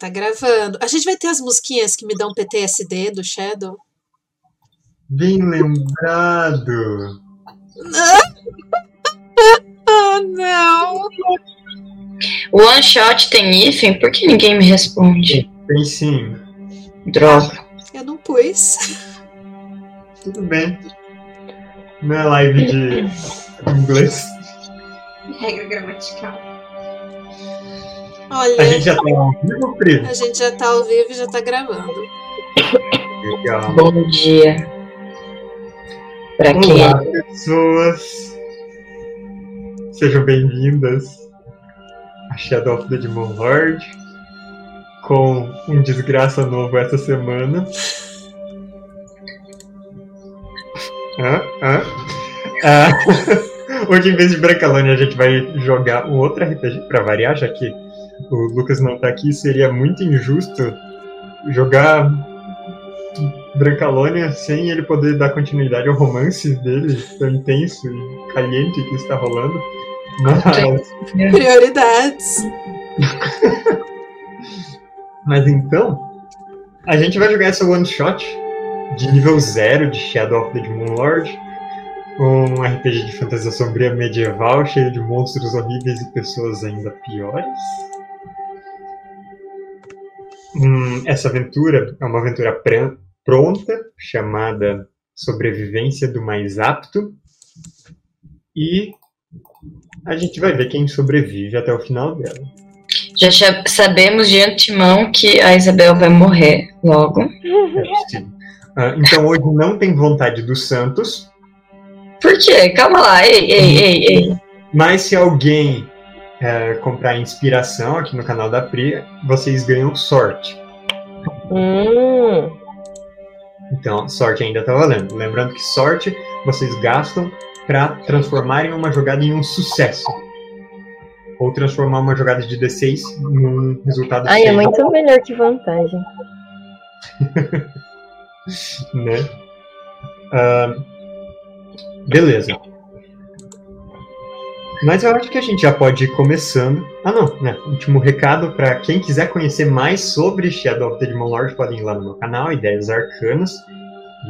Tá gravando. A gente vai ter as musiquinhas que me dão PTSD do Shadow? Bem lembrado. Ah, não. O One Shot tem hífen? Por que ninguém me responde? Tem sim. Droga. Eu não pus. Tudo bem. Não é live de inglês. Regra gramatical. Olha, A gente já tá ao vivo, Pri? a gente já tá ao vivo e já tá gravando. Legal. Bom dia. Pra quem? Olá, pessoas. Sejam bem-vindas a Shadow of the Demon Lord com um desgraça novo essa semana. Hã? Hã? Ah, hoje, em vez de Brancalônia, a gente vai jogar um outro RPG pra variar, já que o Lucas não tá aqui. Seria muito injusto jogar Brancalônia sem ele poder dar continuidade ao romance dele, tão intenso e caliente que está rolando. Mas, Prioridades. mas então, a gente vai jogar essa one shot de nível zero de Shadow of the Demon Lord. Um RPG de fantasia sombria medieval, cheio de monstros horríveis e pessoas ainda piores. Hum, essa aventura é uma aventura pran- pronta, chamada Sobrevivência do Mais Apto. E a gente vai ver quem sobrevive até o final dela. Já sabemos de antemão que a Isabel vai morrer logo. É. Ah, então hoje não tem vontade dos Santos, Por quê? Calma lá. Ei, ei, ei, ei. mas se alguém eh, comprar inspiração aqui no canal da Pri, vocês ganham sorte. Hum, Então, sorte ainda tá valendo. Lembrando que sorte vocês gastam para transformarem uma jogada em um sucesso. Ou transformar uma jogada de D6 num resultado ai, é muito melhor que vantagem. né? Ah, beleza. Mas eu acho que a gente já pode ir começando. Ah, não, né? Último recado para quem quiser conhecer mais sobre Shadow of the Demon Lord, podem ir lá no meu canal, Ideias Arcanas.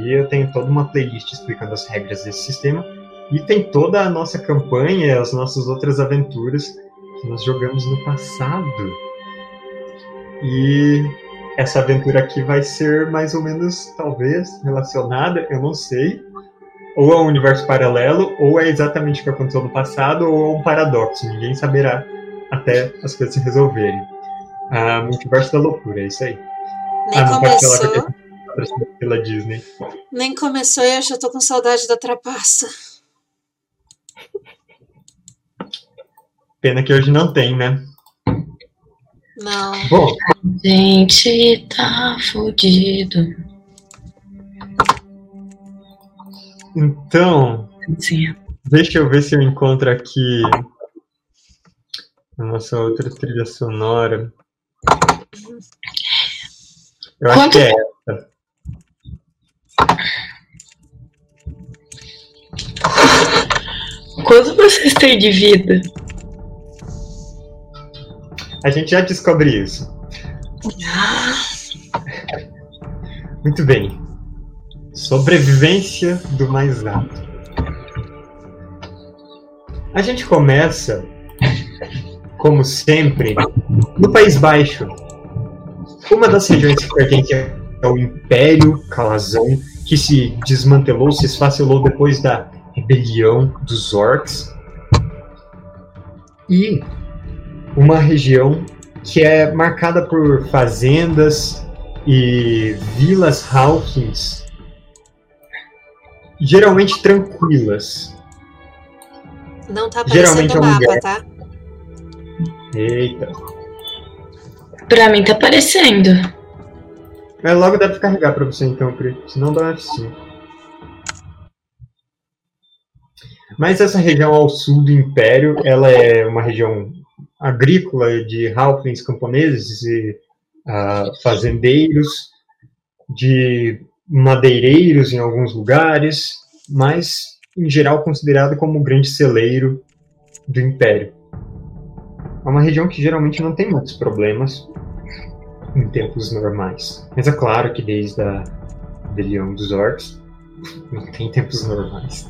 E eu tenho toda uma playlist explicando as regras desse sistema. E tem toda a nossa campanha, as nossas outras aventuras que nós jogamos no passado. E essa aventura aqui vai ser mais ou menos, talvez, relacionada, eu não sei, ou a um universo paralelo, ou é exatamente o que aconteceu no passado, ou é um paradoxo. Ninguém saberá até as coisas se resolverem. Ah, multiverso da loucura, é isso aí. Nem ah, não pode falar que começou. é pela Disney. Nem começou e eu já tô com saudade da trapaça. Pena que hoje não tem, né? Não. Bom, Gente, tá fudido. Então, Sim. deixa eu ver se eu encontro aqui a nossa outra trilha sonora. Eu acho Quanto- que é essa. Quanto vocês têm de vida? A gente já descobre isso. Muito bem. Sobrevivência do mais apto. A gente começa, como sempre, no País Baixo. Uma das regiões que pertence ao Império Calazão, que se desmantelou, se esfacelou depois da rebelião dos orcs. E uma região que é marcada por fazendas e vilas Hawkins geralmente tranquilas. Não tá Geralmente aparecendo o é um mapa, lugar. tá? Eita. Pra mim tá aparecendo. Mas logo deve carregar pra você então, Pri. Senão dá um F5. Mas essa região ao sul do Império, ela é uma região agrícola de halflings camponeses e ah, fazendeiros, de madeireiros em alguns lugares, mas em geral considerada como o grande celeiro do Império. É uma região que geralmente não tem muitos problemas. em tempos normais. Mas é claro que desde a rebelião dos orcs não tem tempos normais.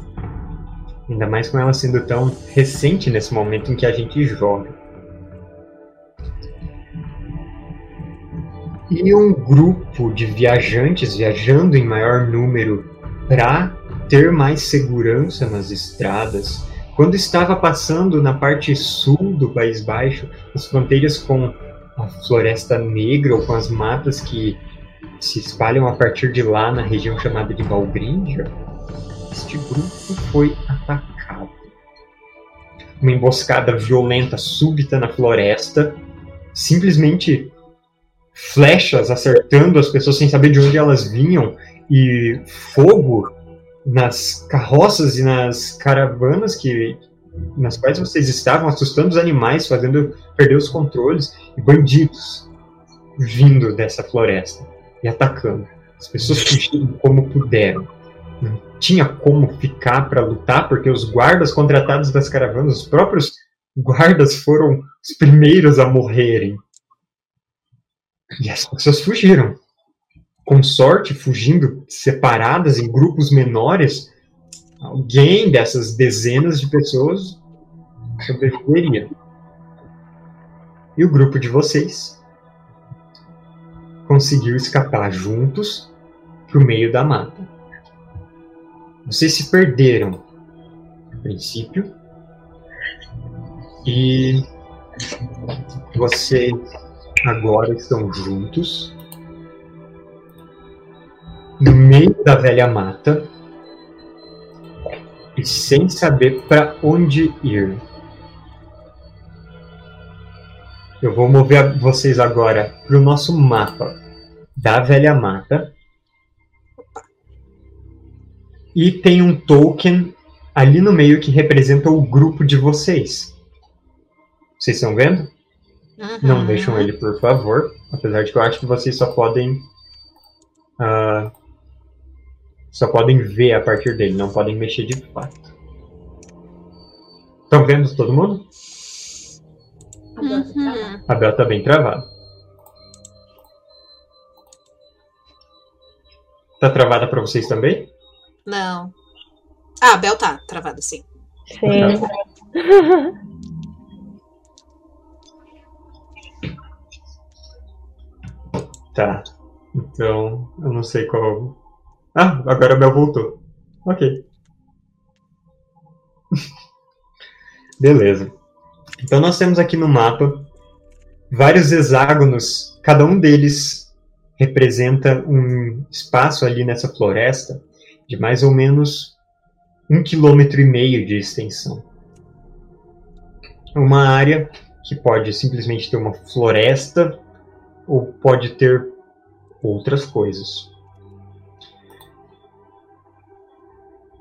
Ainda mais com ela sendo tão recente nesse momento em que a gente joga. E um grupo de viajantes viajando em maior número para ter mais segurança nas estradas. Quando estava passando na parte sul do País Baixo, as fronteiras com a Floresta Negra ou com as matas que se espalham a partir de lá na região chamada de Valgrindia, este grupo foi atacado. Uma emboscada violenta, súbita na floresta, simplesmente flechas acertando as pessoas sem saber de onde elas vinham e fogo nas carroças e nas caravanas que nas quais vocês estavam, assustando os animais, fazendo perder os controles e bandidos vindo dessa floresta e atacando. As pessoas fugiram como puderam. Não tinha como ficar para lutar porque os guardas contratados das caravanas, os próprios guardas foram os primeiros a morrerem. E as pessoas fugiram. Com sorte, fugindo separadas em grupos menores, alguém dessas dezenas de pessoas sobreviveria. E o grupo de vocês conseguiu escapar juntos para o meio da mata. Vocês se perderam a princípio e vocês agora estão juntos no meio da velha mata e sem saber para onde ir. Eu vou mover vocês agora para o nosso mapa da velha mata. E tem um token ali no meio que representa o grupo de vocês. Vocês estão vendo? Uhum. Não deixam ele, por favor. Apesar de que eu acho que vocês só podem. ah, só podem ver a partir dele, não podem mexer de fato. Estão vendo todo mundo? Uhum. A Bel tá bem travada. Tá travada pra vocês também? Não. Ah, a Bel tá travada, sim. Sim. Tá. Então, eu não sei qual. Ah, agora a Bel voltou. Ok. Beleza. Então nós temos aqui no mapa vários hexágonos, cada um deles representa um espaço ali nessa floresta de mais ou menos um quilômetro e meio de extensão. Uma área que pode simplesmente ter uma floresta ou pode ter outras coisas.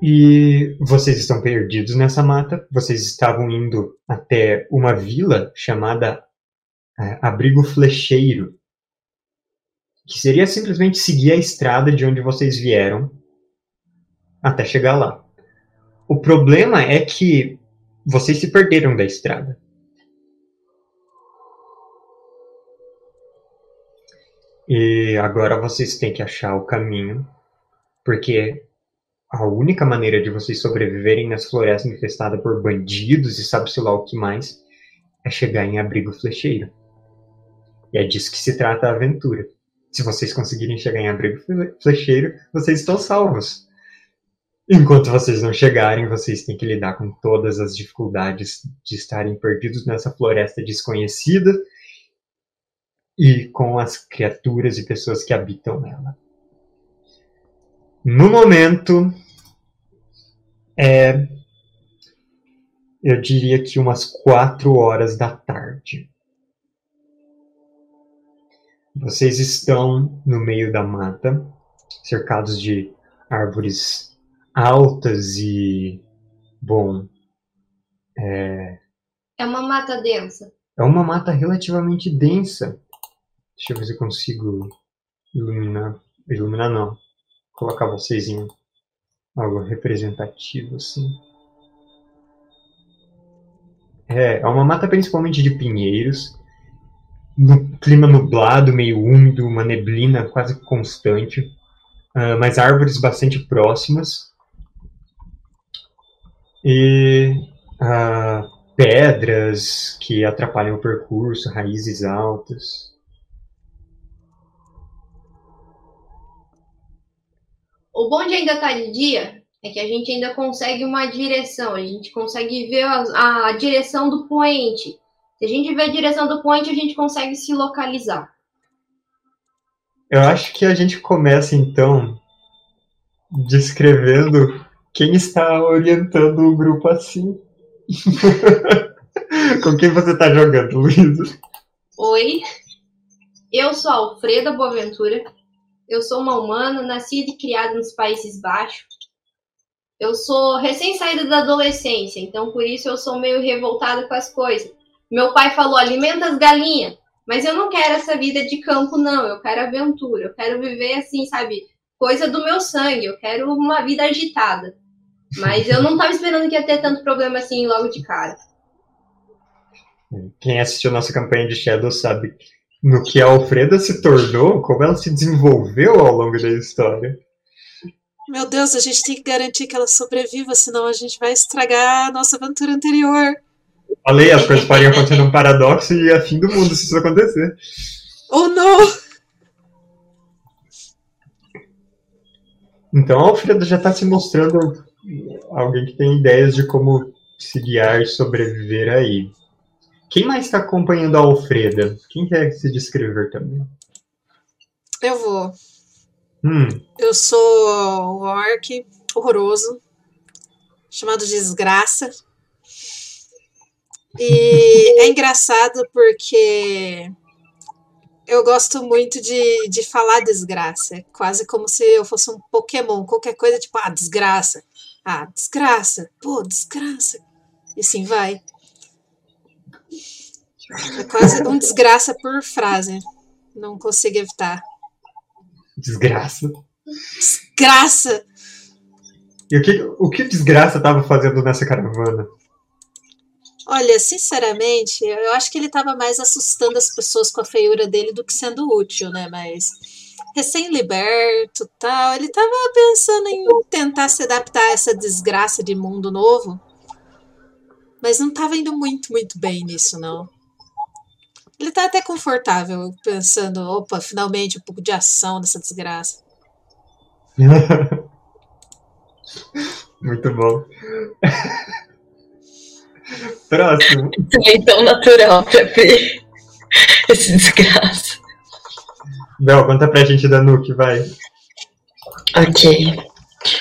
E vocês estão perdidos nessa mata. Vocês estavam indo até uma vila chamada é, Abrigo Flecheiro, que seria simplesmente seguir a estrada de onde vocês vieram até chegar lá. O problema é que vocês se perderam da estrada. E agora vocês têm que achar o caminho, porque a única maneira de vocês sobreviverem nessa floresta infestada por bandidos e sabe-se lá o que mais é chegar em abrigo flecheiro. E é disso que se trata a aventura. Se vocês conseguirem chegar em abrigo fle- flecheiro, vocês estão salvos. Enquanto vocês não chegarem, vocês têm que lidar com todas as dificuldades de estarem perdidos nessa floresta desconhecida e com as criaturas e pessoas que habitam nela. No momento, é, eu diria que umas quatro horas da tarde. Vocês estão no meio da mata, cercados de árvores altas e, bom, É uma mata densa. é uma mata relativamente densa. Deixa eu ver se eu consigo iluminar. Iluminar não. Colocar vocês em algo representativo assim. É, é uma mata principalmente de pinheiros no clima nublado, meio úmido, uma neblina quase constante, uh, mas árvores bastante próximas. E uh, pedras que atrapalham o percurso, raízes altas. O bom de ainda estar de dia é que a gente ainda consegue uma direção, a gente consegue ver a, a direção do poente. Se a gente vê a direção do poente, a gente consegue se localizar. Eu acho que a gente começa então descrevendo quem está orientando o grupo assim. Com quem você está jogando, Luísa? Oi, eu sou Alfreda Boaventura. Eu sou uma humana, nascida e criada nos Países Baixos. Eu sou recém-saída da adolescência, então por isso eu sou meio revoltada com as coisas. Meu pai falou: alimenta as galinhas, mas eu não quero essa vida de campo, não. Eu quero aventura, eu quero viver assim, sabe? Coisa do meu sangue, eu quero uma vida agitada. Mas eu não estava esperando que ia ter tanto problema assim logo de cara. Quem assistiu nossa campanha de Shadow sabe no que a Alfreda se tornou, como ela se desenvolveu ao longo da história. Meu Deus, a gente tem que garantir que ela sobreviva, senão a gente vai estragar a nossa aventura anterior. Falei, as coisas podem acontecer num paradoxo e é fim do mundo se isso acontecer. Oh, não! Então a Alfreda já está se mostrando alguém que tem ideias de como se guiar e sobreviver aí. Quem mais está acompanhando a Alfreda? Quem quer se descrever também? Eu vou. Hum. Eu sou um orc horroroso, chamado Desgraça. E é engraçado porque eu gosto muito de, de falar desgraça. É quase como se eu fosse um Pokémon. Qualquer coisa, tipo, ah, desgraça. Ah, desgraça. Pô, desgraça. E assim vai. É quase um desgraça por frase. Não consigo evitar. Desgraça. Desgraça! E o que o que desgraça estava fazendo nessa caravana? Olha, sinceramente, eu acho que ele estava mais assustando as pessoas com a feiura dele do que sendo útil, né? Mas recém-liberto tal, ele estava pensando em tentar se adaptar a essa desgraça de mundo novo. Mas não estava indo muito, muito bem nisso, não. Ele tá até confortável, pensando, opa, finalmente um pouco de ação nessa desgraça. Muito bom. Próximo. É tão natural pra ver esse desgraça. Bel, conta pra gente da Nuke, vai. Ok.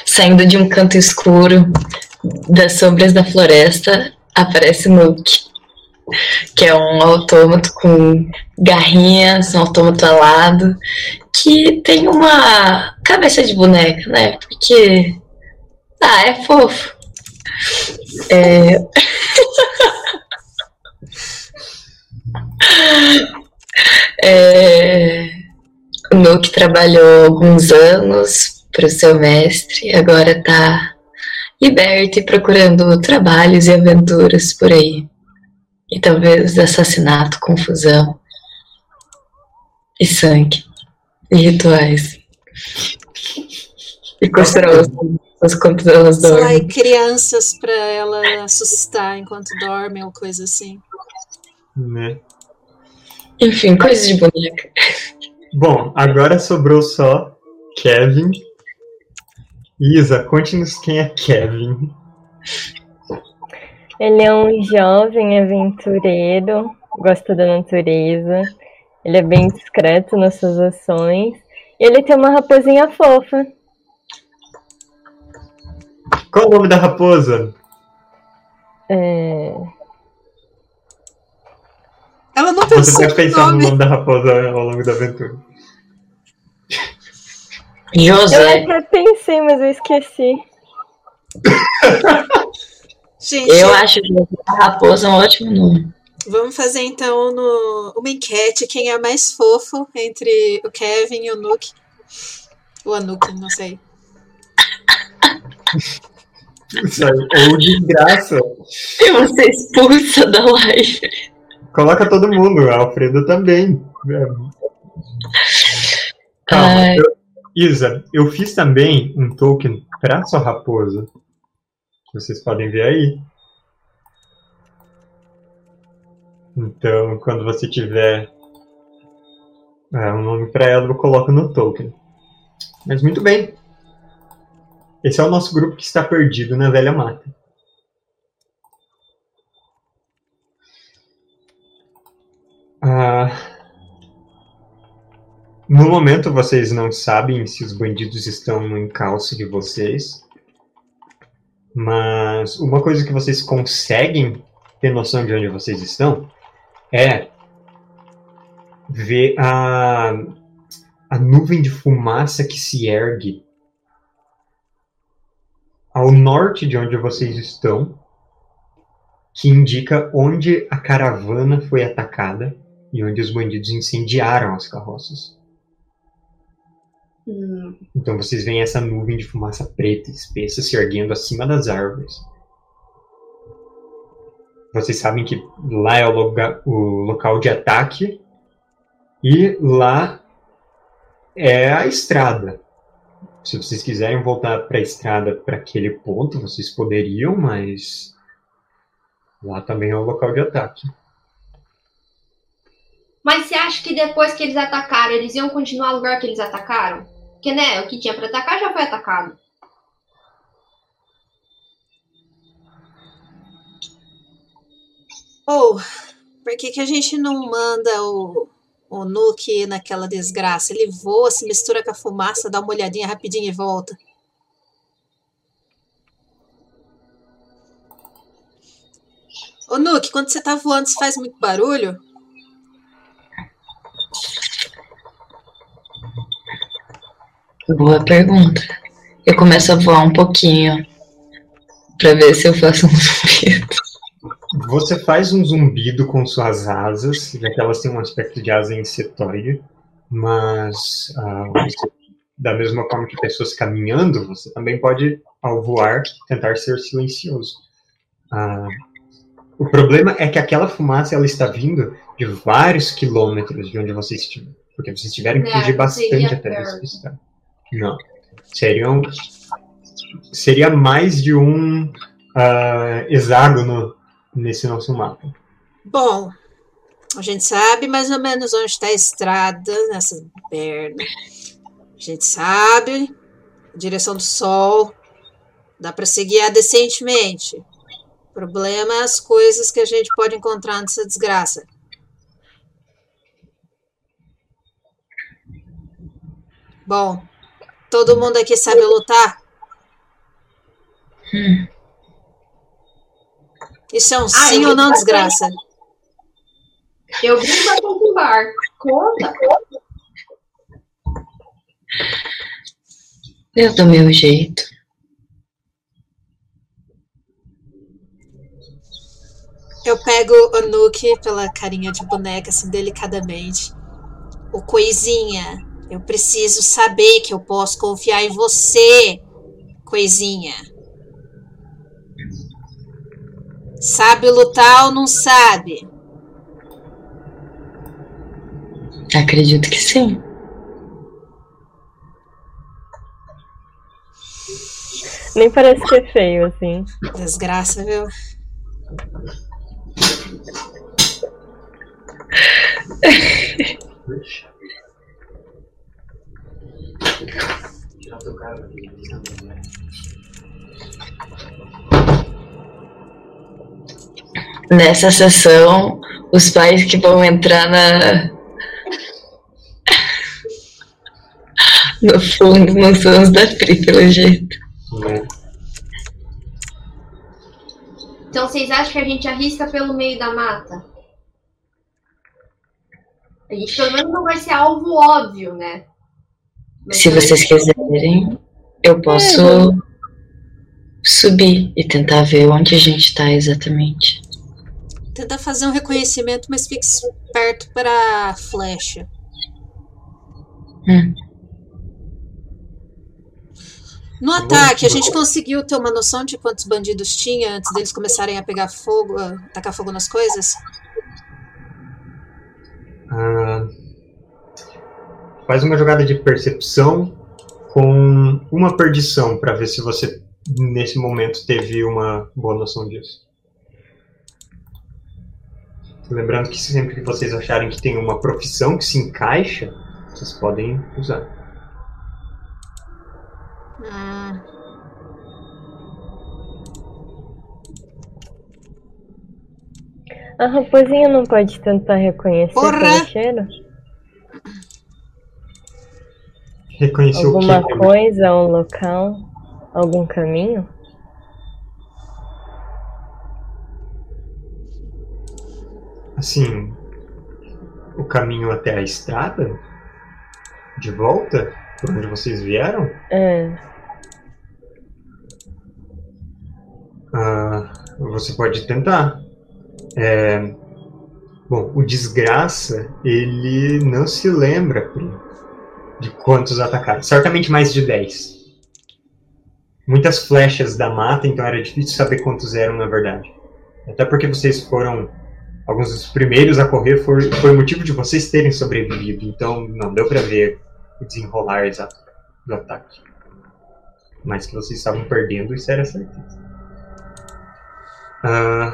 Saindo de um canto escuro das sombras da floresta, aparece Nuke que é um autômato com garrinhas, um autômato alado, que tem uma cabeça de boneca, né? Porque. Ah, é fofo. É. é... O Nuke trabalhou alguns anos para o seu mestre, agora está liberto e procurando trabalhos e aventuras por aí e talvez assassinato, confusão e sangue e rituais. E costurar as quanto elas dormem. E crianças para ela assustar enquanto dormem ou coisa assim. Né? Enfim, coisas de boneca. Bom, agora sobrou só Kevin. Isa, conte-nos quem é Kevin. Ele é um jovem aventureiro, gosta da natureza. Ele é bem discreto nas suas ações. E ele tem uma raposinha fofa. Qual o nome da raposa? É... Ela não pensou Você deve pensar no nome da raposa ao longo da aventura. José. Eu até pensei, mas eu esqueci. Gente, eu acho que a raposa é um ótimo nome. Vamos fazer então no, uma enquete quem é mais fofo entre o Kevin e o Nuke. O Anuki, não sei. Ou desgraça. Eu vou ser expulsa da live. Coloca todo mundo, a Alfredo também. É. Calma. Eu- Isa, eu fiz também um token pra sua raposa. Que vocês podem ver aí. Então, quando você tiver é, um nome pra ela, eu coloco no token. Mas muito bem. Esse é o nosso grupo que está perdido na velha mata. Ah, no momento, vocês não sabem se os bandidos estão no encalço de vocês. Mas uma coisa que vocês conseguem ter noção de onde vocês estão é ver a, a nuvem de fumaça que se ergue ao norte de onde vocês estão, que indica onde a caravana foi atacada e onde os bandidos incendiaram as carroças. Então vocês veem essa nuvem de fumaça preta espessa se erguendo acima das árvores. Vocês sabem que lá é o, loga- o local de ataque e lá é a estrada. Se vocês quiserem voltar para a estrada para aquele ponto, vocês poderiam, mas lá também é o local de ataque. Mas você acha que depois que eles atacaram, eles iam continuar no lugar que eles atacaram? Porque, né, o que tinha pra atacar já foi atacado. Ou, por que, que a gente não manda o, o Nuke naquela desgraça? Ele voa, se mistura com a fumaça, dá uma olhadinha rapidinho e volta. Ô Nuke, quando você tá voando, você faz muito barulho? Boa pergunta. Eu começo a voar um pouquinho pra ver se eu faço um zumbido. Você faz um zumbido com suas asas, já que elas têm um aspecto de asa insetoide, mas ah, você- da mesma forma que pessoas caminhando, você também pode, ao voar, tentar ser silencioso. Ah, o problema é que aquela fumaça ela está vindo de vários quilômetros de onde vocês estiveram, porque vocês tiveram que É, fugir bastante até perto. despistar. Não. Seriam, seria mais de um ah, hexágono nesse nosso mapa. Bom, a gente sabe mais ou menos onde está a estrada nessa merda. A gente sabe a direção do sol. Dá para se guiar decentemente. O problema é as coisas que a gente pode encontrar nessa desgraça. Bom, todo mundo aqui sabe lutar? Hum. Isso é um Ai, sim ou não, desgraça? Eu brinco bastante com bar. Conta. Eu dou meu jeito. Eu pego o Nuke pela carinha de boneca, assim, delicadamente. O Coisinha, eu preciso saber que eu posso confiar em você, Coisinha. Sabe lutar ou não sabe? Acredito que sim. Nem parece ser feio, assim. Desgraça, viu? Nessa sessão, os pais que vão entrar na. No fundo, não são os da Pri, pelo jeito. Então vocês acham que a gente arrisca pelo meio da mata? A gente pelo menos não vai ser alvo óbvio, né? Se vocês quiserem, eu posso subir e tentar ver onde a gente tá exatamente. Tenta fazer um reconhecimento, mas fique esperto para flecha. Hum. No ataque, a gente conseguiu ter uma noção de quantos bandidos tinha antes deles começarem a pegar fogo, a tacar fogo nas coisas? Faz uma jogada de percepção com uma perdição para ver se você nesse momento teve uma boa noção disso. Lembrando que sempre que vocês acharem que tem uma profissão que se encaixa, vocês podem usar. Hum. A raposinha não pode tentar reconhecer Porra! pelo cheiro? Reconhecer o Alguma que? coisa, um local, algum caminho? Assim, o caminho até a estrada? De volta? Por onde vocês vieram? É. Ah, você pode tentar. É, bom, o desgraça, ele não se lembra Pri, de quantos atacaram. Certamente mais de 10. Muitas flechas da mata, então era difícil saber quantos eram na verdade. Até porque vocês foram alguns dos primeiros a correr, foi, foi motivo de vocês terem sobrevivido. Então não deu pra ver o desenrolar exato do ataque. Mas que vocês estavam perdendo, isso era certeza. Ah,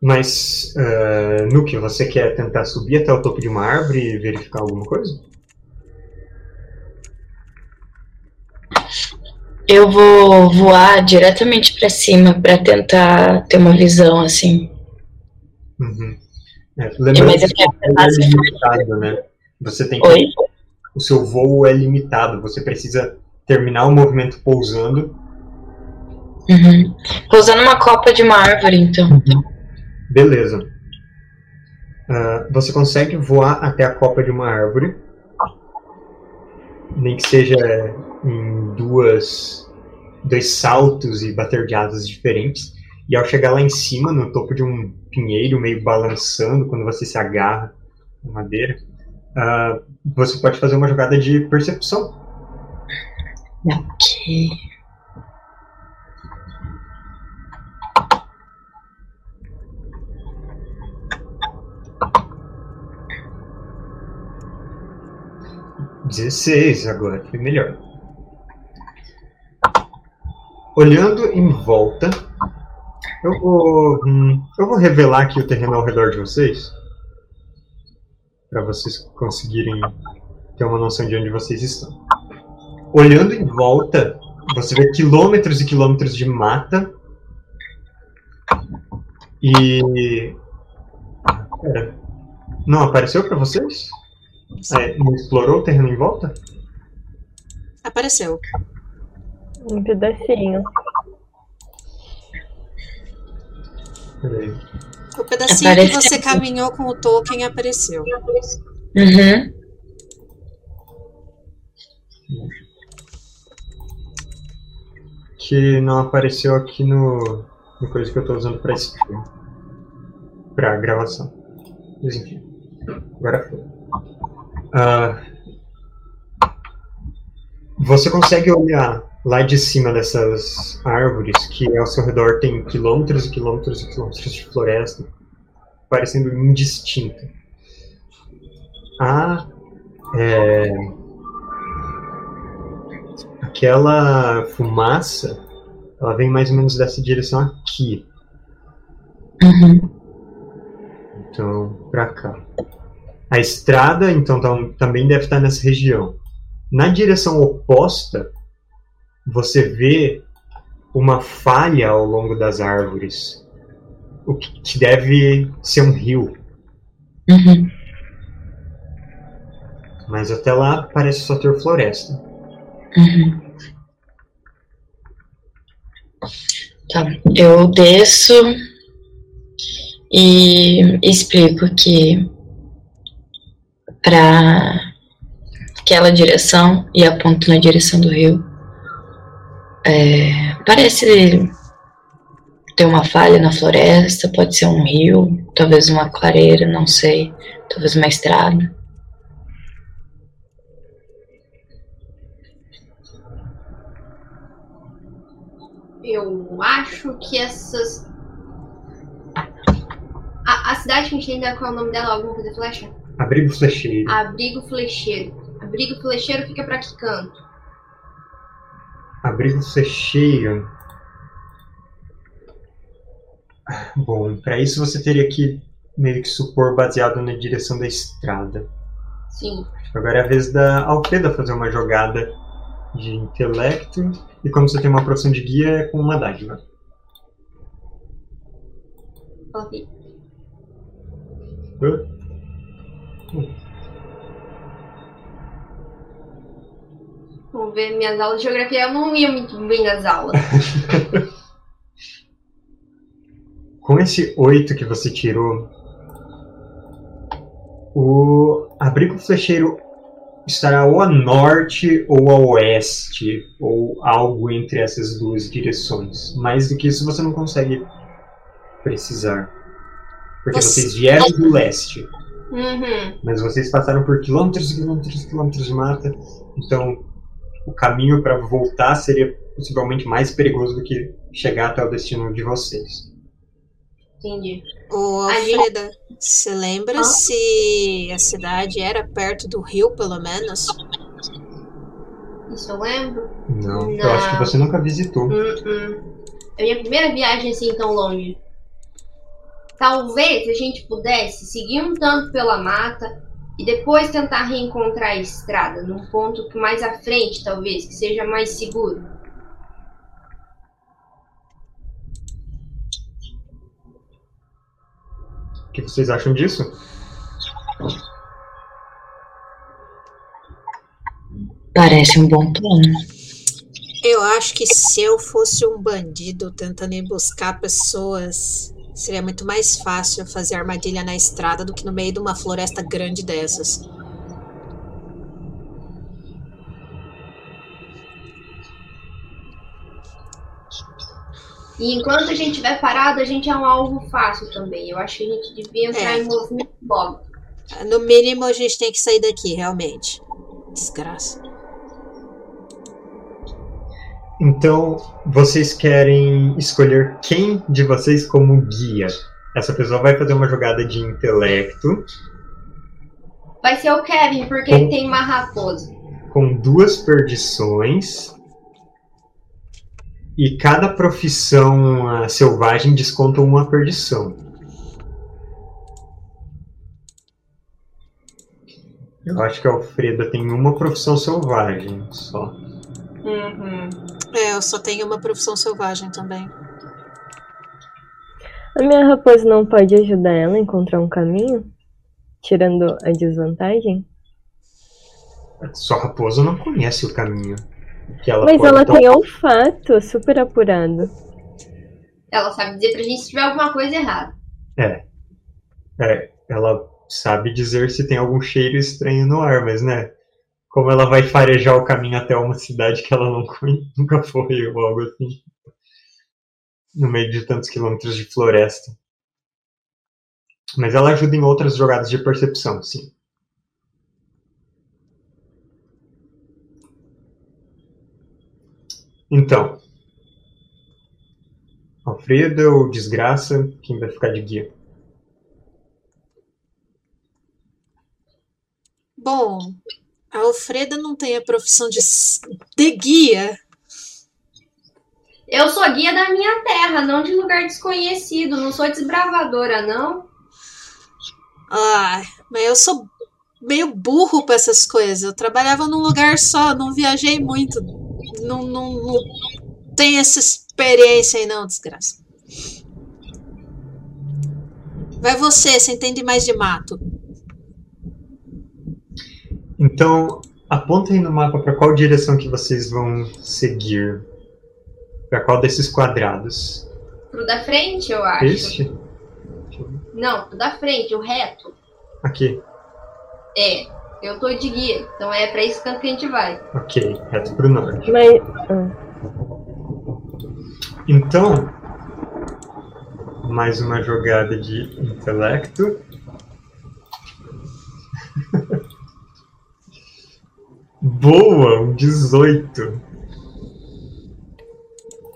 mas, uh, Nuke, você quer tentar subir até o topo de uma árvore e verificar alguma coisa? Eu vou voar diretamente pra cima pra tentar ter uma visão assim. Uhum. É, lembrando Mas eu que é limitado, né? Você tem que, Oi? o seu voo é limitado. Você precisa terminar o movimento pousando. Uhum. Pousando uma copa de uma árvore, então. Beleza. Ah, você consegue voar até a copa de uma árvore. Nem que seja em duas, dois saltos e bater de asas diferentes. E ao chegar lá em cima, no topo de um pinheiro, meio balançando, quando você se agarra na madeira, ah, você pode fazer uma jogada de percepção. Ok. Dezesseis agora, foi melhor. Olhando em volta, eu vou, hum, eu vou revelar aqui o terreno ao redor de vocês, para vocês conseguirem ter uma noção de onde vocês estão. Olhando em volta, você vê quilômetros e quilômetros de mata e pera, não apareceu para vocês? É, não explorou o terreno em volta? Apareceu. Um pedacinho. Peraí. O pedacinho Aparece que você caminhou com o Tolkien apareceu. Uhum. Que não apareceu aqui no, no coisa que eu tô usando pra stream. Pra gravação. Mas enfim. Agora foi. Ah, você consegue olhar lá de cima dessas árvores que ao seu redor tem quilômetros e quilômetros e quilômetros de floresta, parecendo indistinta. Há é, aquela fumaça, ela vem mais ou menos dessa direção aqui, Uhum. então pra cá. A estrada, então, tam- também deve estar nessa região. Na direção oposta, você vê uma falha ao longo das árvores, o que que deve ser um rio. Uhum. Mas até lá parece só ter floresta. Uhum. Tá, eu desço e explico que para aquela direção e aponto na direção do rio. É, parece ter uma falha na floresta, pode ser um rio, talvez uma clareira, não sei, talvez uma estrada. Eu acho que essas. A, a cidade que a gente lembra qual é o nome dela? Alguma coisa flecha? Abrigo flecheiro. Abrigo flecheiro. Abrigo flecheiro fica pra que canto? Abrigo flecheiro. Bom, para isso você teria que meio que supor baseado na direção da estrada. Sim. Agora é a vez da Alfreda fazer uma jogada de intelecto. E como você tem uma profissão de guia, é com uma dádiva. Ok. Hã? Vamos ver minhas aulas de geografia. Eu não ia muito bem nas aulas. Com esse 8 que você tirou, o abrigo flecheiro estará ou a norte ou a oeste, ou algo entre essas duas direções. Mais do que isso você não consegue precisar. Porque Você- vocês vieram do leste, Uhum. mas vocês passaram por quilômetros e quilômetros e quilômetros de mata, então o caminho para voltar seria possivelmente mais perigoso do que chegar até o destino de vocês. Entendi. Ô, A gente- Alfreda, você lembra Hã? se a cidade era perto do rio, pelo menos? Isso eu lembro. Não, eu Não. acho que você nunca visitou. Hum-hum. É a minha primeira viagem assim tão longe. Talvez a gente pudesse seguir um tanto pela mata e depois tentar reencontrar a estrada num ponto que mais à frente, talvez, que seja mais seguro. O que vocês acham disso? Parece um bom plano. Eu acho que se eu fosse um bandido tentando ir buscar pessoas, seria muito mais fácil fazer armadilha na estrada do que no meio de uma floresta grande dessas. E enquanto a gente estiver parado, a gente é um alvo fácil também. Eu acho que a gente devia entrar É. em movimento logo. No mínimo, a gente tem que sair daqui, realmente. Desgraça. Então, vocês querem escolher quem de vocês como guia? Essa pessoa vai fazer uma jogada de intelecto Vai ser o Kevin, porque Bom. ele tem uma raposa. com duas perdições. E cada profissão ah, selvagem desconta uma perdição. Eu acho que a Alfreda tem uma profissão selvagem só. Uhum. É, eu só tenho uma profissão selvagem também. A minha raposa não pode ajudar ela a encontrar um caminho? Tirando a desvantagem? Sua raposa não conhece o caminho. Que ela Mas ela tem olfato super apurado. Ela sabe dizer pra gente se tiver alguma coisa errada. É, ela sabe dizer se tem algum cheiro estranho no ar, mas né? Como ela vai farejar o caminho até uma cidade que ela não nunca foi ou algo assim. No meio de tantos quilômetros de floresta. Mas ela ajuda em outras jogadas de percepção, sim. Então. Alfredo ou Desgraça, quem vai ficar de guia? Bom, a Alfreda não tem a profissão de, de guia. Eu sou guia da minha terra, não de lugar desconhecido. Não sou desbravadora, não. Ah, mas eu sou meio burro pra essas coisas. Eu trabalhava num lugar só, não viajei muito. Não, não, não tenho essa experiência aí, não, desgraça. Vai você, você entende mais de mato. Então, apontem no mapa para qual direção que vocês vão seguir. Para qual desses quadrados? Pro da frente, eu acho. Este? Não, pro da frente, o reto. Aqui. É, eu tô de guia. Então é pra esse canto que a gente vai. Ok, reto pro norte. Mas. ah, Então, mais uma jogada de intelecto. Boa, um 18.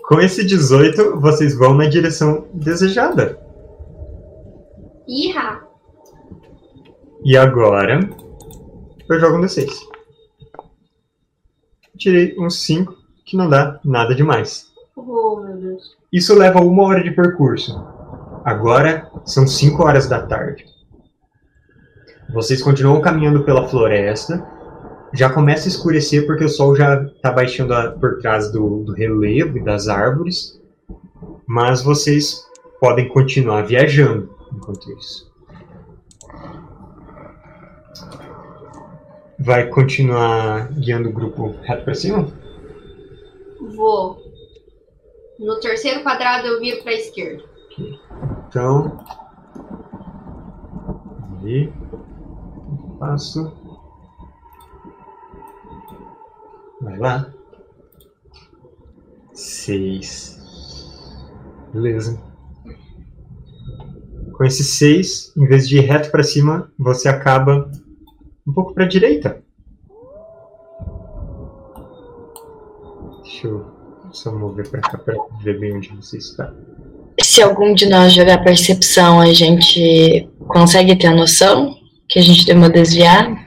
Com esse 18, vocês vão na direção desejada. Irra! E agora eu jogo um D6. Tirei uns 5, que não dá nada demais. Oh, meu Deus. Isso leva uma hora de percurso. Agora são 5 horas da tarde. Vocês continuam caminhando pela floresta. Já começa a escurecer porque o sol já está baixando a- por trás do, do relevo e das árvores. Mas vocês podem continuar viajando enquanto isso. Vai continuar guiando o grupo reto para cima? Vou. No terceiro quadrado eu viro pra esquerda. Então. Ali. Passo. Vai lá. Seis. Beleza. Com esses seis, em vez de ir reto para cima, você acaba um pouco para a direita. Deixa eu só mover para cá para ver bem onde você está. Se algum de nós jogar percepção, a gente consegue ter a noção que a gente deu uma desviada?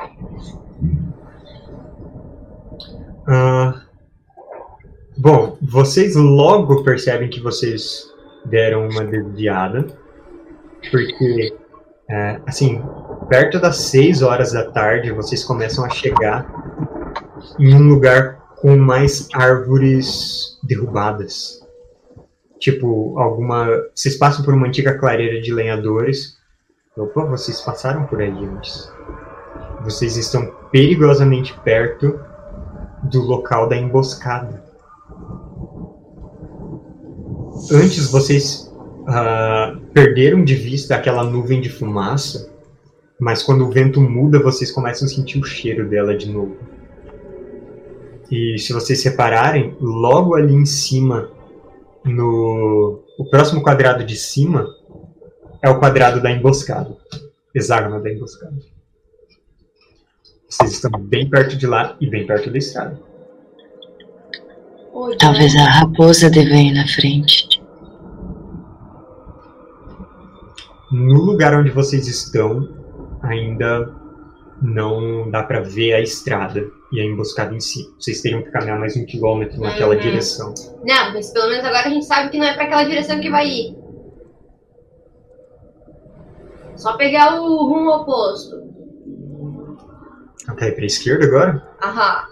Ah, bom, vocês logo percebem que vocês deram uma desviada, porque, é, assim, perto das 6 horas da tarde, vocês começam a chegar em um lugar com mais árvores derrubadas. Tipo, alguma. Vocês passam por uma antiga clareira de lenhadores. Opa, vocês passaram por aí antes. Vocês estão perigosamente perto do local da emboscada. Antes vocês ah, perderam de vista aquela nuvem de fumaça, mas quando o vento muda, vocês começam a sentir o cheiro dela de novo. E se vocês repararem, logo ali em cima, no o próximo quadrado de cima, é o quadrado da emboscada. Hexágono da emboscada. Vocês estão bem perto de lá e bem perto da estrada. Talvez a raposa deva ir na frente. No lugar onde vocês estão, ainda não dá pra ver a estrada e a emboscada em si. Vocês teriam que caminhar mais um quilômetro naquela Uhum. direção. Não, mas pelo menos agora a gente sabe que não é pra aquela direção que vai ir. Só pegar o rumo oposto. Ok, pra esquerda agora? Aham.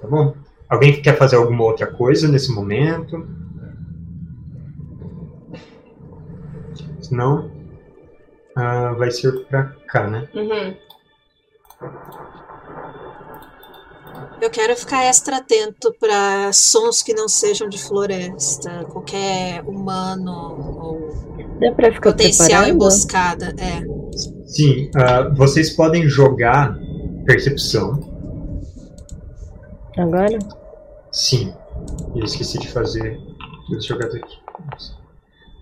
Tá bom. Alguém quer fazer alguma outra coisa nesse momento? Se não, ah, vai ser pra cá, né? Uhum. Eu quero ficar extra atento para sons que não sejam de floresta, qualquer humano ou Dá pra ficar potencial preparado? emboscada. É. Sim, ah, vocês podem jogar percepção. Agora? Sim. Eu esqueci de fazer os jogadores aqui.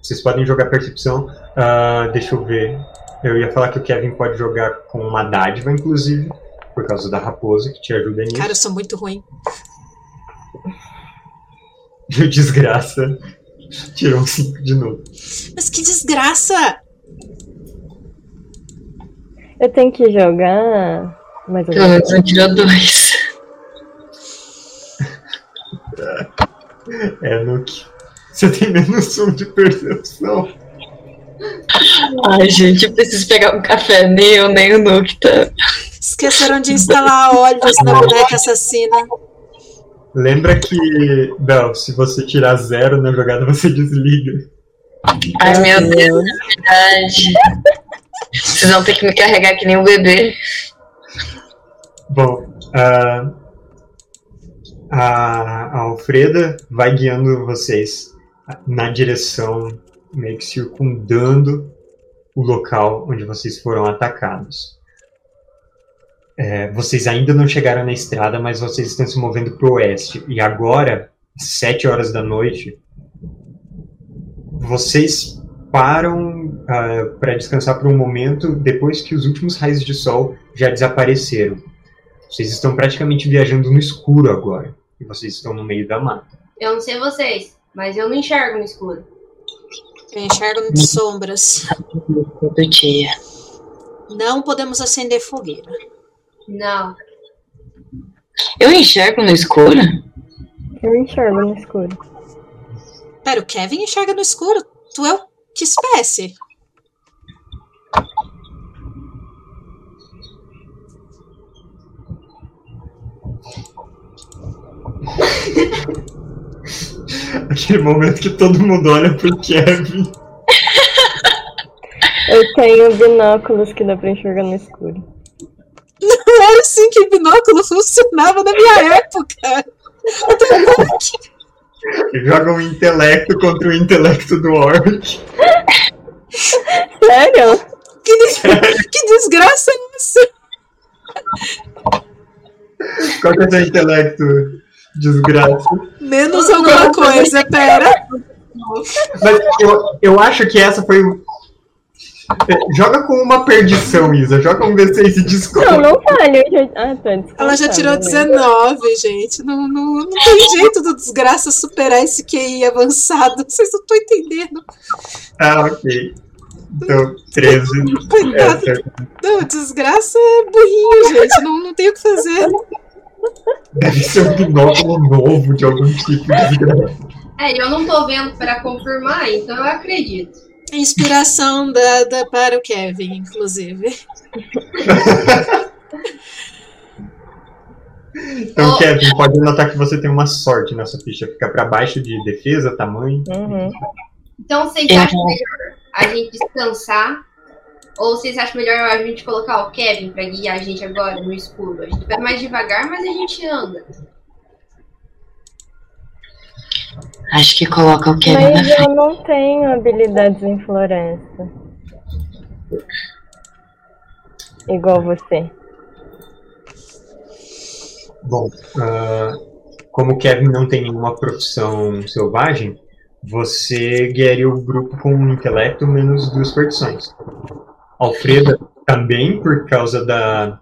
Vocês podem jogar percepção. Ah, deixa eu ver. Eu ia falar que o Kevin pode jogar com uma dádiva, inclusive, por causa da raposa, que te ajuda nisso. Cara, eu sou muito ruim. E o desgraça tirou um 5 de novo. Mas que desgraça! Eu tenho que jogar mais Pelo menos não tirou dois. É, Nuke. Você tem menos um de percepção. Ai, gente, eu preciso pegar um café. Nem eu, nem o Nuke tá. Esqueceram de instalar olhos na boneca assassina. Lembra que, Bel, se você tirar zero na jogada, você desliga. Ai, meu Deus, é verdade. Vocês vão ter que me carregar que nem um bebê. Bom, a, a, Alfreda vai guiando vocês na direção, meio que circundando o local onde vocês foram atacados. É, vocês ainda não chegaram na estrada, mas vocês estão se movendo para o oeste. E agora, sete horas da noite, vocês param para descansar por um momento depois que os últimos raios de sol já desapareceram. Vocês estão praticamente viajando no escuro agora. E vocês estão no meio da mata. Eu não sei vocês, mas eu não enxergo no escuro. Eu enxergo de sombras. Todo dia. Não podemos acender fogueira. Não. Eu enxergo no escuro? Eu enxergo no escuro. Pera, o Kevin enxerga no escuro. Tu é o que espécie? Aquele momento que todo mundo olha pro Kevin. Eu tenho binóculos que dá pra enxergar no escuro. Não era assim que binóculo funcionava na minha época. Joga um intelecto contra o intelecto do Orc. Sério? Que, des- que desgraça é essa? Qual que é o seu intelecto? Desgraça. Menos alguma coisa, pera. Mas eu, eu acho que essa foi. É, Joga com uma perdição, Isa. Joga um D6 e Não, desconta. não. Eu já... Ah, tá. Ela já tirou beleza. 19, gente. Não, não, não tem jeito do desgraça superar esse QI avançado. Vocês não estão entendendo. Ah, ok. Então, 13. É, Coitado. certo. Não, desgraça é burrinho, gente. Não, não tem o que fazer. Deve ser um binóculo novo de algum tipo de. É, eu não tô vendo pra confirmar, então eu acredito. Inspiração dada para o Kevin, inclusive. Então, Oh. Kevin, pode notar que você tem uma sorte nessa ficha. Fica pra baixo de defesa, tamanho. Uhum. Então vocês acham vou- melhor a gente descansar? Ou vocês acham melhor a gente colocar o Kevin pra guiar a gente agora no escuro? A gente vai mais devagar, mas a gente anda. Acho que coloca o Kevin na Mas frente. eu não tenho habilidades em floresta. Igual você. Bom, ah, como o Kevin não tem nenhuma profissão selvagem, você guiaria o grupo com um intelecto menos duas perdições. Alfreda também, por causa da,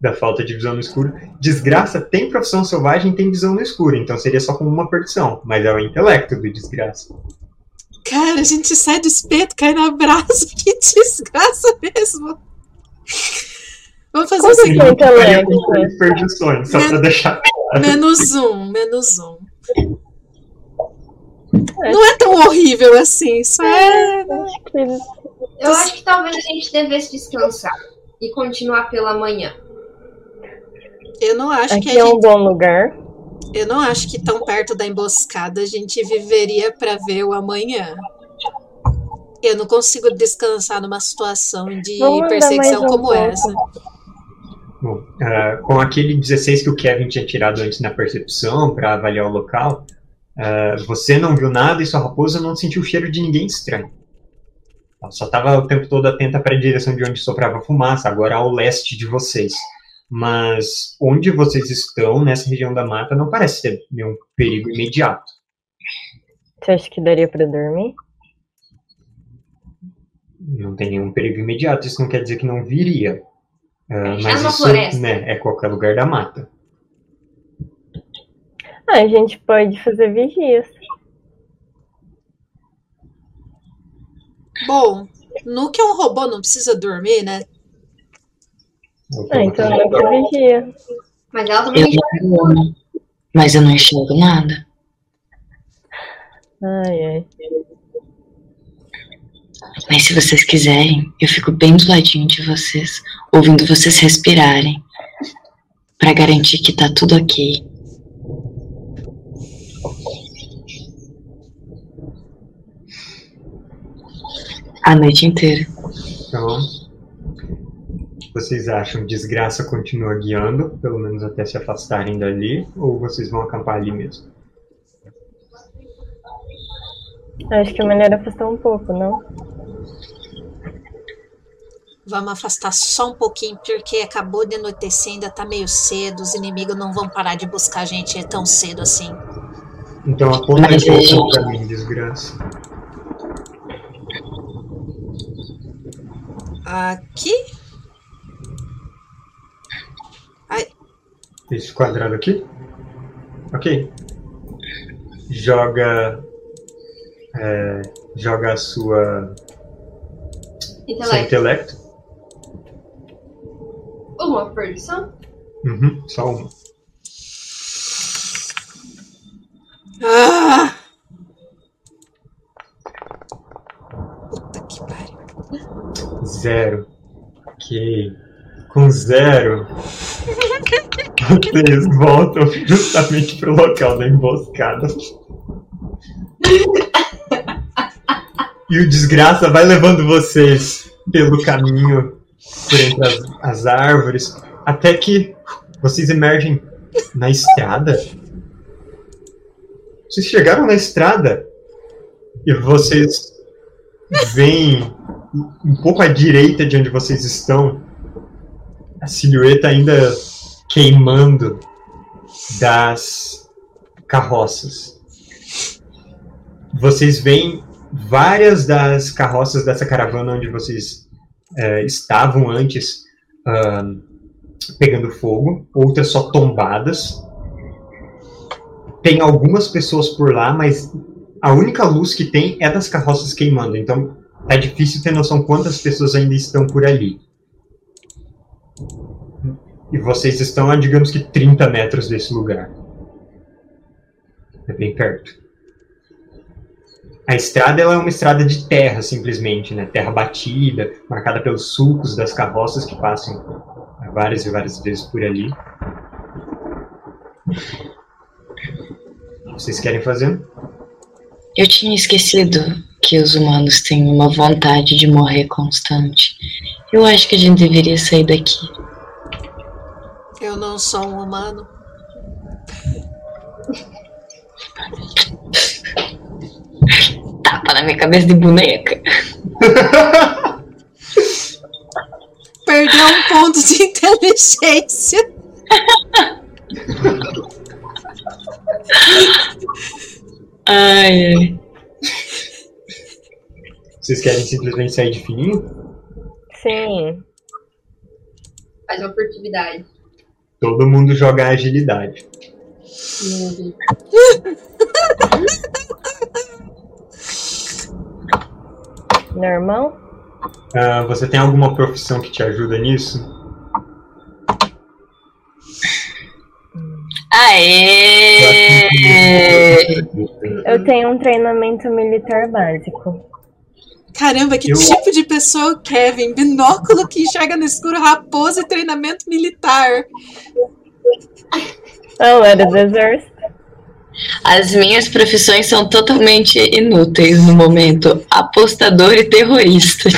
da falta de visão no escuro. Desgraça tem profissão selvagem tem visão no escuro, então seria só com uma perdição, mas é o intelecto do desgraça. Cara, a gente sai do espeto, cai no abraço. Que desgraça mesmo. Vamos fazer assim. é o intelecto? com três perdições, só pra deixar Menos um, menos um. Não é tão horrível assim, só é. Eu acho que talvez a gente devesse descansar e continuar pela manhã. Eu não acho que Aqui a é um gente, bom lugar. eu não acho que tão perto da emboscada a gente viveria pra ver o amanhã. Eu não consigo descansar numa situação de Vamos perseguição um como pouco. essa. Bom, ah, com aquele 16 que o Kevin tinha tirado antes na percepção para avaliar o local, ah, você não viu nada e sua raposa não sentiu o cheiro de ninguém estranho. Ela só estava o tempo todo atenta para a direção de onde soprava fumaça, agora ao leste de vocês. Mas onde vocês estão, nessa região da mata, não parece ter nenhum perigo imediato. Você acha que daria pra dormir? Não tem nenhum perigo imediato, isso não quer dizer que não viria. É mas na isso floresta. né, é qualquer lugar da mata. Ah, a gente pode fazer vigias. Bom, no que é um robô não precisa dormir, né? Ah, então não que vigia. Mas ela também Eu não amo, mas eu não enxergo nada. Ai, ai. Mas se vocês quiserem, eu fico bem do ladinho de vocês, ouvindo vocês respirarem, pra garantir que tá tudo ok. A noite inteira. Então, vocês acham desgraça continua guiando, pelo menos até se afastarem dali, ou vocês vão acampar ali mesmo? Acho que é melhor afastar um pouco, não? Vamos afastar só um pouquinho, porque acabou de anoitecer, ainda tá meio cedo. Os inimigos não vão parar de buscar a gente tão cedo assim. Então aponta um pouco pra mim, desgraça. Aqui? Esse quadrado aqui? Ok. Joga. é, joga a sua, seu intelecto. intelecto. uma perdição? Uhum, só uma. Ah! Puta que pariu. Zero. Ok. Com zero, vocês voltam justamente pro local da emboscada. E o desgraça vai levando vocês pelo caminho, por entre as, as árvores, até que vocês emergem na estrada. Vocês chegaram na estrada e vocês veem um pouco à direita de onde vocês estão a silhueta ainda queimando das carroças. Vocês veem várias das carroças dessa caravana onde vocês eh, estavam antes ah, pegando fogo, outras só tombadas. Tem algumas pessoas por lá, mas a única luz que tem é das carroças queimando, então é difícil ter noção quantas pessoas ainda estão por ali. E vocês estão a, digamos que, 30 metros desse lugar. É bem perto. A estrada é uma estrada de terra, simplesmente, né? Terra batida, marcada pelos sulcos das carroças que passam várias e várias vezes por ali. Vocês querem fazer? Eu tinha esquecido que os humanos têm uma vontade de morrer constante. Eu acho que a gente deveria sair daqui. Eu não sou um humano. Tapa na minha cabeça de boneca. Perdeu um ponto de inteligência. Ai, ai. Vocês querem simplesmente sair de fininho? Sim. Faz uma furtividade. Todo mundo joga agilidade. Normal? Ah, você tem alguma profissão que te ajuda nisso? Aê! Eu tenho um treinamento militar básico. Caramba, que Eu- tipo de pessoa é Kevin? Binóculo que enxerga no escuro, raposa e treinamento militar. Oh, era do exército. As minhas profissões são totalmente inúteis no momento. Apostador e terrorista.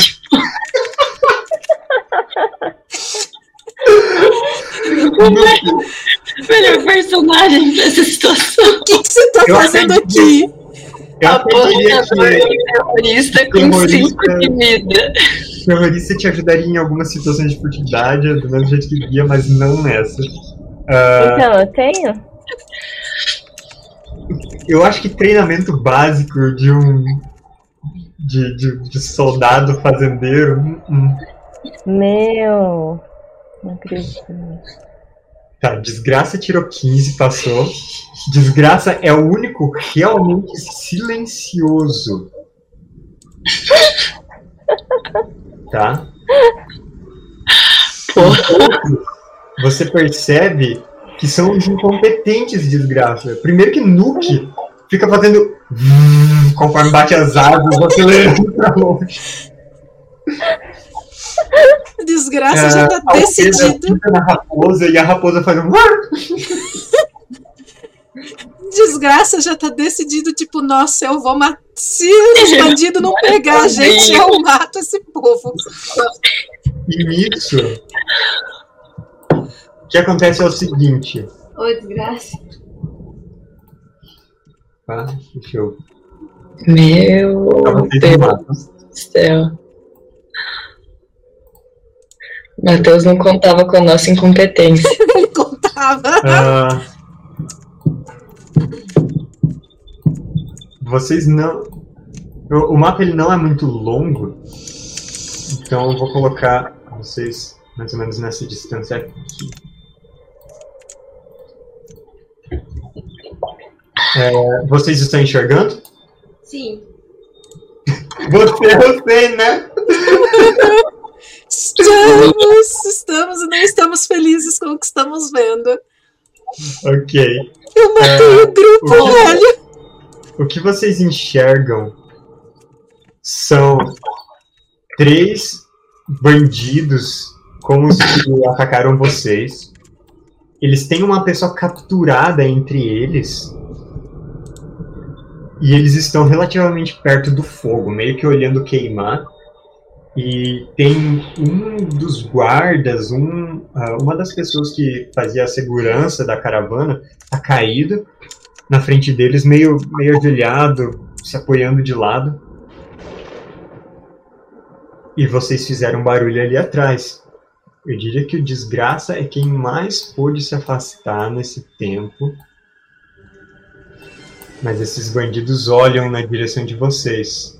Tipo, o me- melhor personagem dessa situação. O que, que você tá Eu fazendo aprendi. aqui? Eu que e terrorista com. 5 de vida. terrorista te ajudaria em algumas situações de furtividade, do mesmo jeito que guia, mas não nessa. Ah, Então, eu tenho? eu acho que treinamento básico de um. de, de, de soldado fazendeiro. hum, hum. Meu. Não acredito. Tá, desgraça tirou 15, passou. Desgraça é o único realmente silencioso. Tá? Porra. Você percebe que são os incompetentes, desgraça. Primeiro que Nuke fica fazendo vrr conforme bate as asas, você levando pra longe. Desgraça já tá decidido. na raposa e a raposa faz um. Desgraça já tá decidido, tipo, nossa, eu vou matar. Se os bandidos não pegar a gente, eu mato esse povo. E nisso, o que acontece é o seguinte. Ô, desgraça. Tá? Deixa eu. Meu vocês Deus do céu. Matheus não contava com a nossa incompetência. Não contava. Ah, vocês não. O, o mapa ele não é muito longo, então eu vou colocar vocês mais ou menos nessa distância aqui. É, vocês estão enxergando? Sim. Você, eu sei, né? Estamos, estamos e não estamos felizes com o que estamos vendo. Ok. Eu matei É, o grupo, o- velho. O que vocês enxergam são três bandidos como os que atacaram vocês. Eles têm uma pessoa capturada entre eles. E eles estão relativamente perto do fogo, meio que olhando queimar. E tem um dos guardas, um, ah, uma das pessoas que fazia a segurança da caravana, tá caído na frente deles, meio, meio ajoelhado, se apoiando de lado. E vocês fizeram barulho ali atrás. Eu diria que o desgraça é quem mais pôde se afastar nesse tempo. Mas esses bandidos olham na direção de vocês.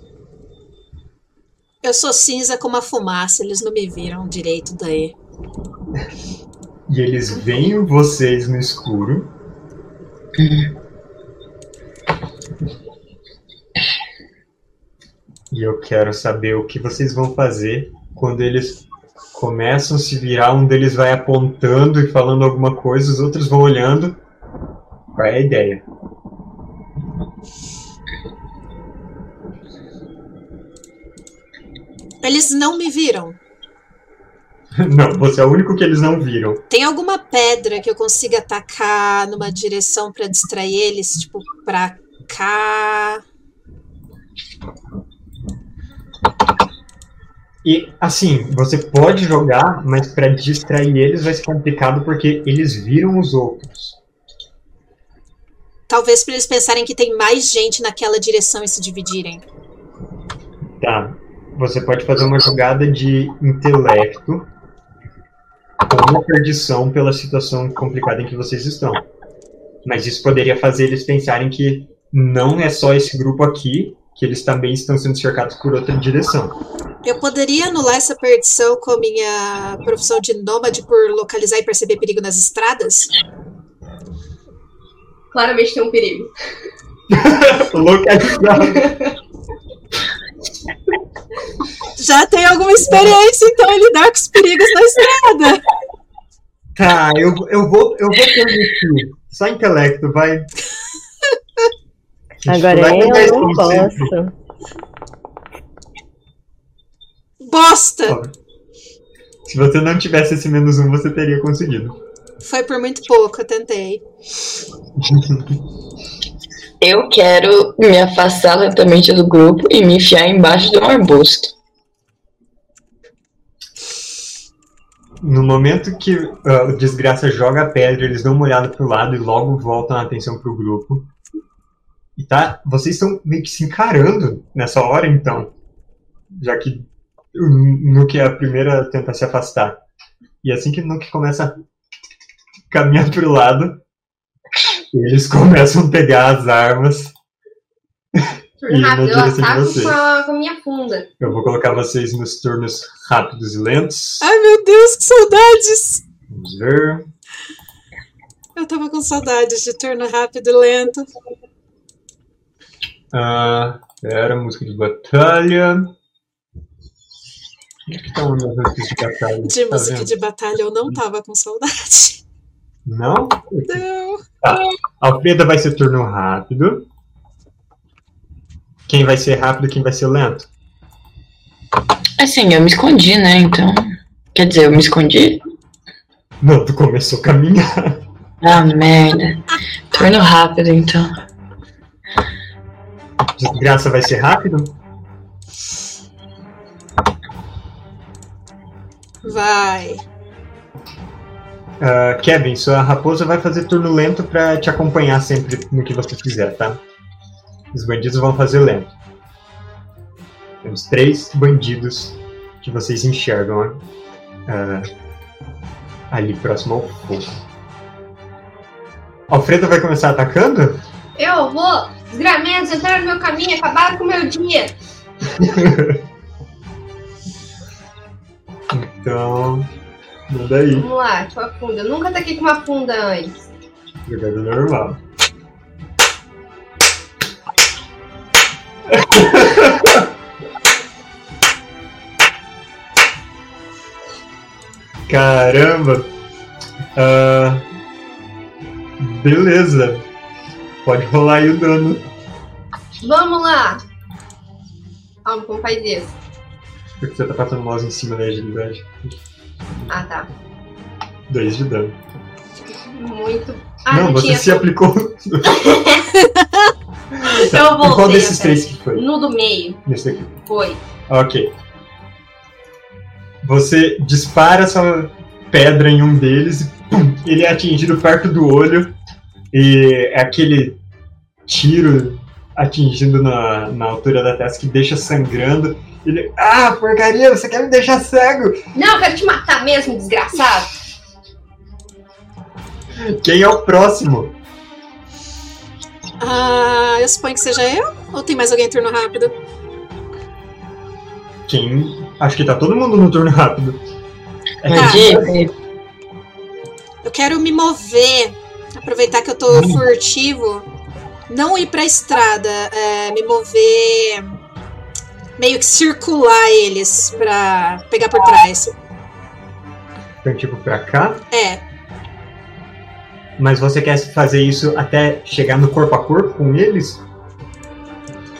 Eu sou cinza como a fumaça, eles não me viram direito daí. E eles veem vocês no escuro. E eu quero saber o que vocês vão fazer quando eles começam a se virar. Um deles vai apontando e falando alguma coisa, os outros vão olhando. Qual é a ideia? Eles não me viram. Não, você é o único que eles não viram. Tem alguma pedra que eu consiga atacar numa direção pra distrair eles? Tipo, pra cá. E assim, você pode jogar, mas para distrair eles vai ser complicado porque eles viram os outros. Talvez pra eles pensarem que tem mais gente naquela direção e se dividirem. Tá. Você pode fazer uma jogada de intelecto com uma perdição pela situação complicada em que vocês estão. Mas isso poderia fazer eles pensarem que não é só esse grupo aqui, que eles também estão sendo cercados por outra direção. Eu poderia anular essa perdição com a minha profissão de nômade por localizar e perceber perigo nas estradas? Claramente tem um perigo. Localizado. Já tem alguma experiência, então, em lidar com os perigos na estrada. Tá, eu, eu vou eu vou permitir. Só intelecto, vai. Agora Vai com eu não 10%. posso. Bosta! Ó, Se você não tivesse esse menos um, você teria conseguido. Foi por muito pouco, eu tentei. Eu quero me afastar lentamente do grupo e me enfiar embaixo de um arbusto. No momento que ah, o desgraça joga a pedra, eles dão uma olhada pro lado e logo voltam a atenção pro grupo. E tá, vocês estão meio que se encarando nessa hora, então. Já que o Nuke é a primeira a tentar se afastar. E assim que o Nuke começa a caminhar pro lado, eles começam a pegar as armas. E rápido, eu ataco com a, com a minha funda. Eu vou colocar vocês nos turnos rápidos e lentos. Ai, meu Deus, que saudades! Vamos ver. Eu tava com saudades de turno rápido e lento. Ah, pera, música de batalha. Onde que estão as músicas de batalha? De Tá música vendo? de batalha eu não tava com saudade. Não? Não. Alfreda vai ser turno rápido. Quem vai ser rápido, quem vai ser lento? Assim, eu me escondi, né? Então. Quer dizer, eu me escondi? Não, tu começou a caminhar. Ah, merda. Turno rápido, então. Desgraça vai ser rápido? Vai. Ah, Kevin, sua raposa vai fazer turno lento pra te acompanhar sempre no que você fizer, tá? Os bandidos vão fazer lento. Temos três bandidos que vocês enxergam ah, ali próximo ao fogo. Alfredo vai começar atacando? Eu vou! Desgramentos entraram no meu caminho, acabaram com o meu dia! Então. Manda aí. Vamos lá, com a funda. Eu nunca ataquei com uma funda antes. Jogada normal. Caramba! Ah, beleza. Pode rolar aí o dano. Vamos lá. Calma, como faz isso? Porque você tá passando mouse em cima da agilidade. Ah, tá. Dois de dano. Muito. Ah, não, você tinha- se aplicou. Eu Em qual voltei. desses três que foi? No do meio. Nesse daqui. Foi. Ok. Você dispara essa pedra em um deles e pum, ele é atingido perto do olho. E é aquele tiro atingindo na, na altura da testa que deixa sangrando. Ele. Ah, porcaria, você quer me deixar cego? Não, eu quero te matar mesmo, desgraçado. Quem é o próximo? Ah, eu suponho que seja eu? Ou tem mais alguém em turno rápido? Quem. Acho que tá todo mundo no turno rápido. É Tá. Eu quero me mover, aproveitar que eu tô Hum. furtivo, não ir pra estrada, é, me mover, meio que circular eles pra pegar por trás. Então, tipo, pra cá. É, Mas você quer fazer isso até chegar no corpo a corpo com eles?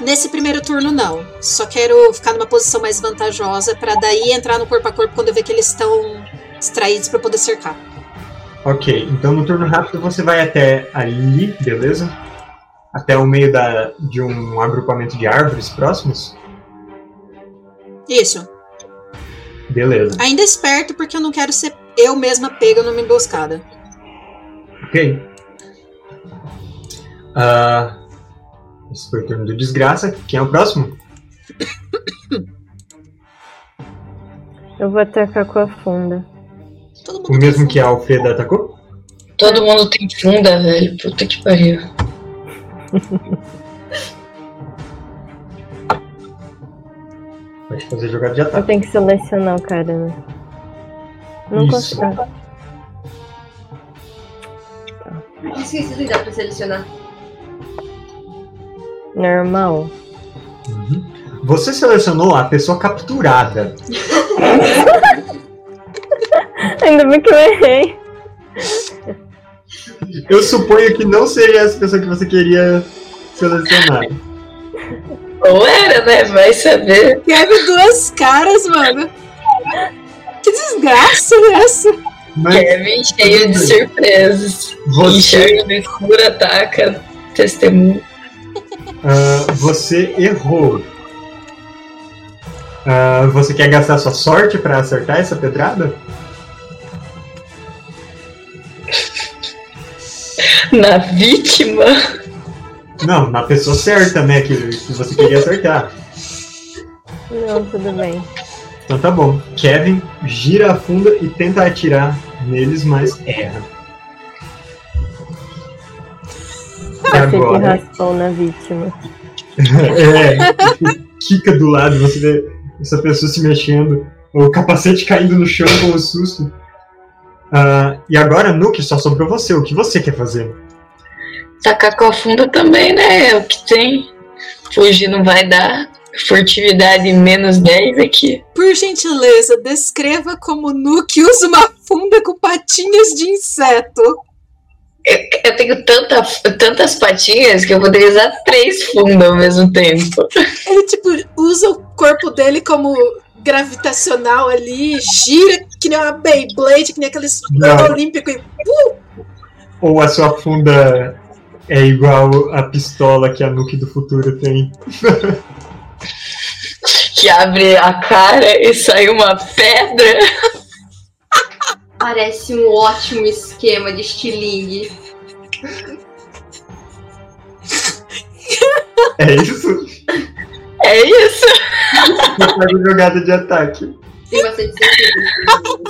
nesse primeiro turno não. Só quero ficar numa posição mais vantajosa pra daí entrar no corpo a corpo quando eu ver que eles estão distraídos pra poder cercar. Ok, então no turno rápido você vai até ali, beleza? Até o meio da, de um agrupamento de árvores próximos? Isso. Beleza. Ainda esperto porque eu não quero ser eu mesma pega numa emboscada. Ok. Ah, esse foi o turno do desgraça. Quem é o próximo? Eu vou atacar com a funda. Todo mundo O mesmo que a Alfreda atacou? Todo mundo tem funda, velho. Puta que pariu. Pode fazer jogada de Eu ataque. tenho que selecionar o cara, né? Não Isso. consigo. Esqueci de dar pra selecionar. Normal. Uhum. Você selecionou a pessoa capturada. Ainda bem que eu errei. Eu suponho que não seria essa pessoa que você queria selecionar. Ou era, né? Vai saber. Teve duas caras, mano. Que desgraça é essa? Mas Kevin cheio de surpresas. você, Enxerga no escuro, ataca, testemunha. ah, você errou. Ah, você quer gastar sua sorte pra acertar essa pedrada? Na vítima. Não, na pessoa certa, né? Que, que você queria acertar. Não, tudo bem. Então tá bom. Kevin gira a funda e tenta atirar neles, mas erra. E que agora? raspou na vítima. é, quica do lado, você vê essa pessoa se mexendo, o capacete caindo no chão com o susto. Ah, e agora, Nuke, só sobrou você. O que você quer fazer? Tacar com a funda também, né? É o que tem. Fugir não vai dar. Furtividade menos 10 aqui. Por gentileza, descreva como Nuke usa uma funda com patinhas de inseto. Eu, eu tenho tanta, tantas patinhas que eu poderia usar três fundas ao mesmo tempo. Ele, tipo, usa o corpo dele como gravitacional ali, gira que nem uma Beyblade, que nem aqueles Não. olímpicos. e- Ou a sua funda é igual a pistola que a Nuke do futuro tem? Que abre a cara e sai uma pedra. Parece um ótimo esquema de estilingue. É isso? É isso. Você a jogada de ataque. Tem bastante sentido.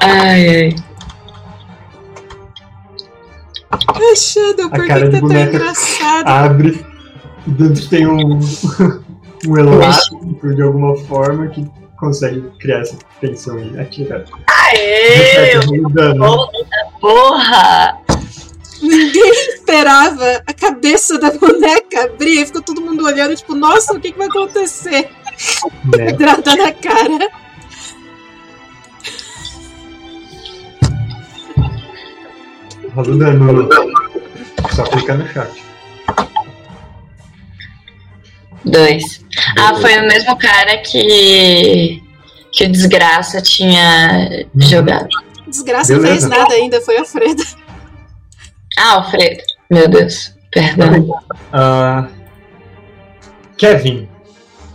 Ai, ai. Ah, Shadow, por que tá tão engraçado? Abre e dentro tem um, um elástico de alguma forma que consegue criar essa tensão e atirar. Aê! Dano. Porra! Ninguém esperava a cabeça da boneca abrir e ficou todo mundo olhando, tipo, nossa, o que, que vai acontecer? né? Pedrada na cara. Rola o dano. Só clicar no chat. Dois. Ah, foi o mesmo cara que. que o Desgraça tinha jogado. Desgraça não fez nada ainda, foi a Freda. Ah, Alfredo. Meu Deus. Perdão. Ah, Kevin,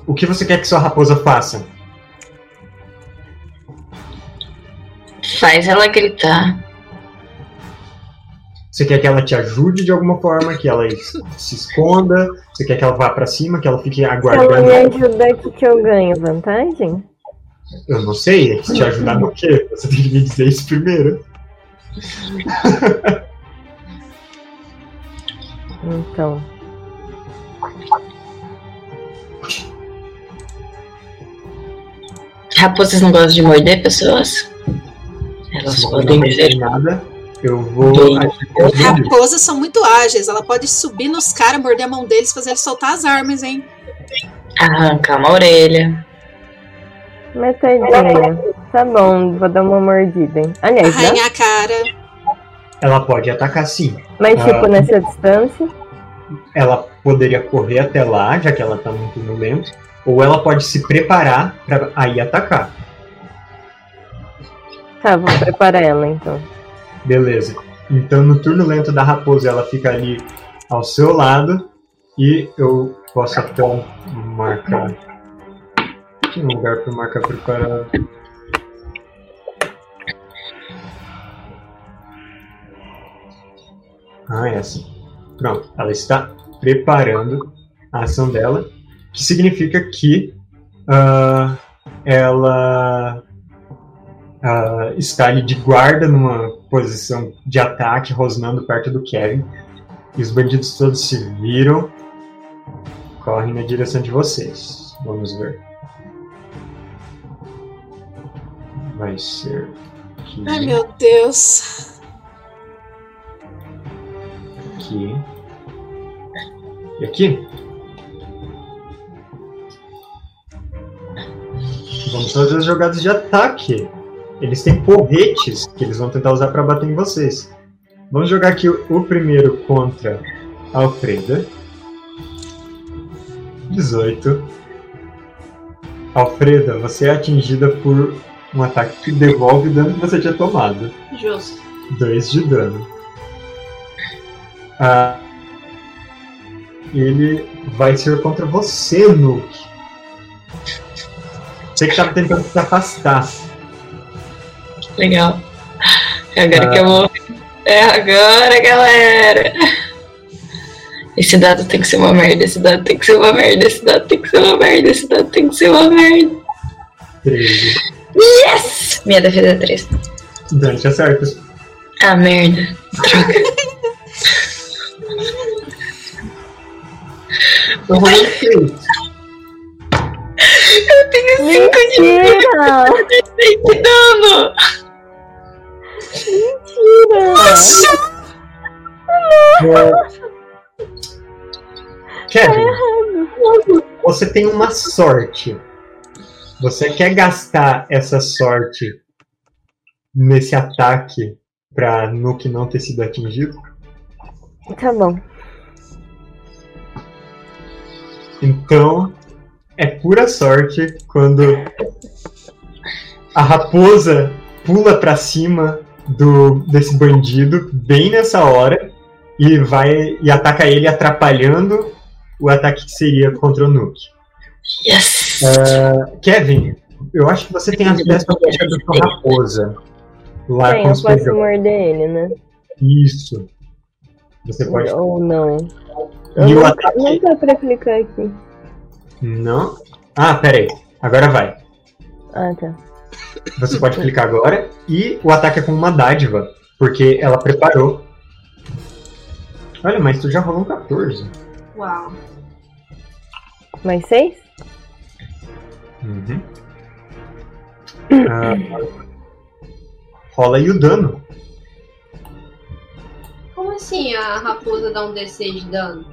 o que você quer que sua raposa faça? Faz ela gritar. Você quer que ela te ajude de alguma forma, que ela se esconda? Você quer que ela vá pra cima, que ela fique Se ela me aguardando? ajuda, o que, eu ganho? Vantagem? Eu não sei, é que te ajudar no quê? Você tem que me dizer isso primeiro. Então. Raposas não gostam de morder pessoas? Elas podem tem nada, eu vou bandidos. Raposas são muito ágeis, ela pode subir nos caras, morder a mão deles, fazer eles soltar as armas, hein? Arrancar uma orelha. Metadinha. Tá bom, vou dar uma mordida, hein? Aliás, dá? Arranhar a cara. Ela pode atacar sim. Mas Ah. tipo, nessa distância. Ela poderia correr até lá, já que ela tá muito no lento. Ou ela pode se preparar pra aí atacar. Tá, vou preparar ela então. Beleza. Então no turno lento da raposa ela fica ali ao seu lado. E eu posso até marcar. Tinha um lugar pra marcar preparado. Ah, é assim. Pronto. Ela está preparando a ação dela. Que significa que ah, ela ah, está ali de guarda numa posição de ataque, rosnando perto do Kevin. E os bandidos todos se viram, correm na direção de vocês. Vamos ver. Vai ser. Aqui, Ai, meu Deus. aqui. E aqui. Vamos fazer as jogadas de ataque. Eles têm porretes que eles vão tentar usar para bater em vocês. Vamos jogar aqui o, primeiro contra a Alfreda. 18. Alfreda, você é atingida por um ataque que devolve o dano que você tinha tomado. Justo. 2 de dano. Ah, ele vai ser contra você, Nuke. Você que tava tentando se afastar. Legal. É agora Ah. que eu vou. É agora, galera! Esse dado tem que ser uma merda, esse dado tem que ser uma merda, esse dado tem que ser uma merda, esse dado tem que ser uma merda. 13. Yes! Minha defesa é 3. Dante acerta. Ah, merda. Droga. Eu rolei 6. Eu tenho 5 de Mentira! de dano! Kevin, você tem uma sorte. Você quer gastar essa sorte nesse ataque pra Nuke não ter sido atingido? Tá bom. Então, é pura sorte quando a raposa pula pra cima do desse bandido bem nessa hora e vai e ataca ele atrapalhando o ataque que seria contra o Nuke. Yes! Kevin, eu acho que você tem à ficha da sua raposa. Lá Tem, com eu os posso feijão. morder ele, né? Isso. Você pode. Ou não. E o não, ataque. não dá pra clicar aqui. Não. Ah, pera aí. Agora vai. Ah, tá. Você pode clicar agora e o ataque é com uma dádiva, porque ela preparou. Olha, mas tu já rolou um 14. Uau. Mais seis? Uhum. Ah, rola aí o dano. Como assim a raposa dá um D6 de dano?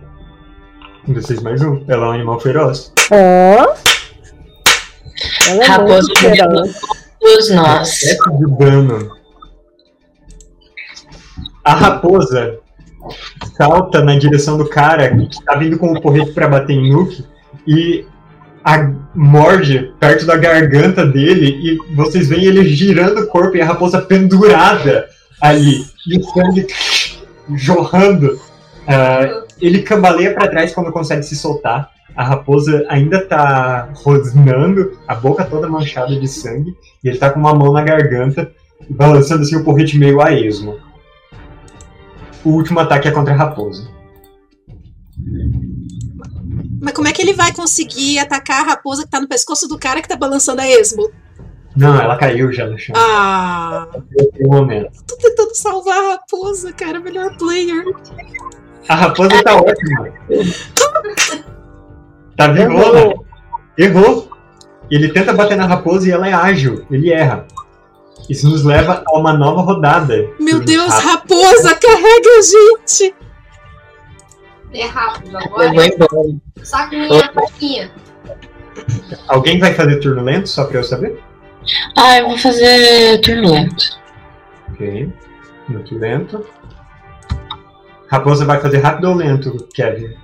Um D6 mais um. Ela é um animal feroz. Ó! Ela é feroz. Todos nós. 7 de dano. A raposa salta na direção do cara que tá vindo com o porrete pra bater em Nuke e a, morde perto da garganta dele e vocês veem ele girando o corpo e a raposa pendurada ali e o sangue jorrando. Uh, ele cambaleia para trás quando consegue se soltar. A raposa ainda tá rosnando, a boca toda manchada de sangue, e ele tá com uma mão na garganta, balançando assim o porrete meio a esmo. O último ataque é contra a raposa. Mas como é que ele vai conseguir atacar a raposa que tá no pescoço do cara que tá balançando a esmo? Não, ela caiu já no chão. Ah! Um momento. Tô tentando salvar a raposa, cara. Melhor player. A raposa tá ótima. Tá vivona. Errou. Ele tenta bater na raposa e ela é ágil. Ele erra. Isso nos leva a uma nova rodada. Meu Deus, raposa, carrega a gente! É rápido agora. Eu vou embora. Minha faquinha. Alguém vai fazer turno lento, só pra eu saber? Ah, eu vou fazer turno lento. Ok. Muito lento. Raposa vai fazer rápido ou lento, Kevin?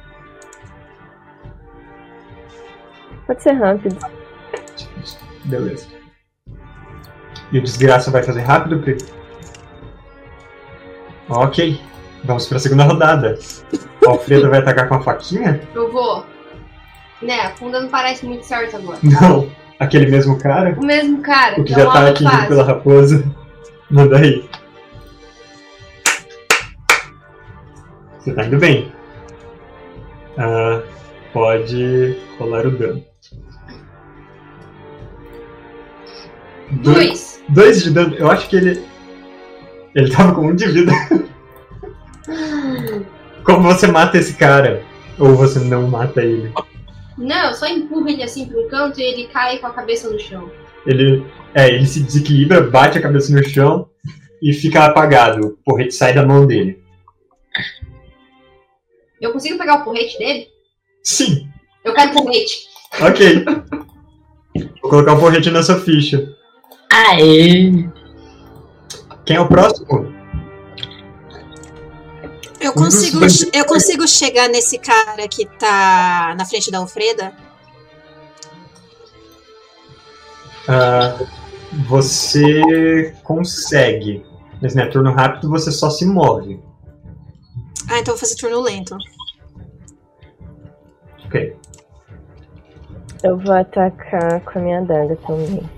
Pode ser rápido. Beleza. E o desgraça vai fazer rápido, Pri? Ok. Vamos pra segunda rodada. O Alfredo vai atacar com a faquinha? Eu vou. Né, a funda não parece muito certo agora. Não. Aquele mesmo cara? O mesmo cara. O que já tá atingido pela raposa. Manda aí. Você tá indo bem. Ah, pode rolar o dano. Dois. Dois de dano. Eu acho que ele. Ele tava com um de vida. Como você mata esse cara? Ou você não mata ele? Não, eu só empurro ele assim pro canto e ele cai com a cabeça no chão. Ele. É, ele se desequilibra, bate a cabeça no chão e fica apagado. O porrete sai da mão dele. Eu consigo pegar o porrete dele? Sim. Eu quero porrete. Ok. Vou colocar o porrete nessa ficha. Aê! Quem é o próximo? Eu consigo, eu consigo chegar nesse cara que tá na frente da Alfreda? Uh, você consegue. Mas né, turno rápido você só se move. Ah, então eu vou fazer turno lento. Ok. Eu vou atacar com a minha adaga também.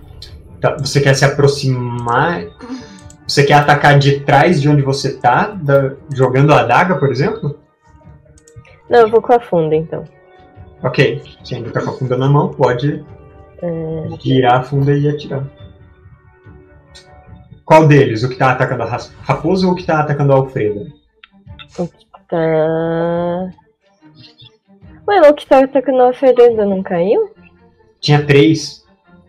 Tá, você quer se aproximar? Você quer atacar de trás de onde você tá, da, jogando a adaga, por exemplo? Não, eu vou com a funda então. Ok. Se ainda tá com a funda na mão, pode é... girar a funda e atirar. Qual deles? O que tá atacando a raposa ou o que tá atacando a Alfreda? O que tá. Ué, o que tá atacando a Alfreda não caiu? Tinha três.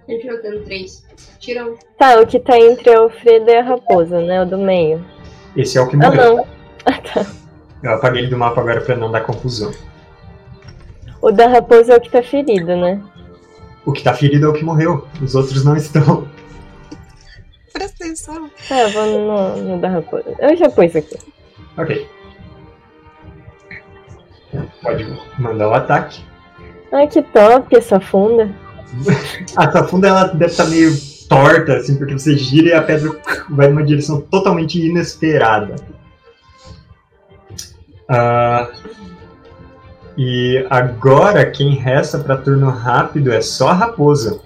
Gente jogando três. Tira Tá, o que tá entre a Alfreda e a raposa, né? O do meio. Esse é o que Ah, morreu. não. Ah, tá. Eu apaguei ele do mapa agora pra não dar confusão. O da raposa é o que tá ferido, né? O que tá ferido é o que morreu. Os outros não estão. Presta atenção. Tá, eu vou no, no da raposa. Eu já pus aqui. Ok. Pode mandar o ataque. Ai, que top essa funda. A sua funda ela deve estar meio torta, assim, porque você gira e a pedra vai numa direção totalmente inesperada. Ah, e agora quem resta para turno rápido é só a raposa.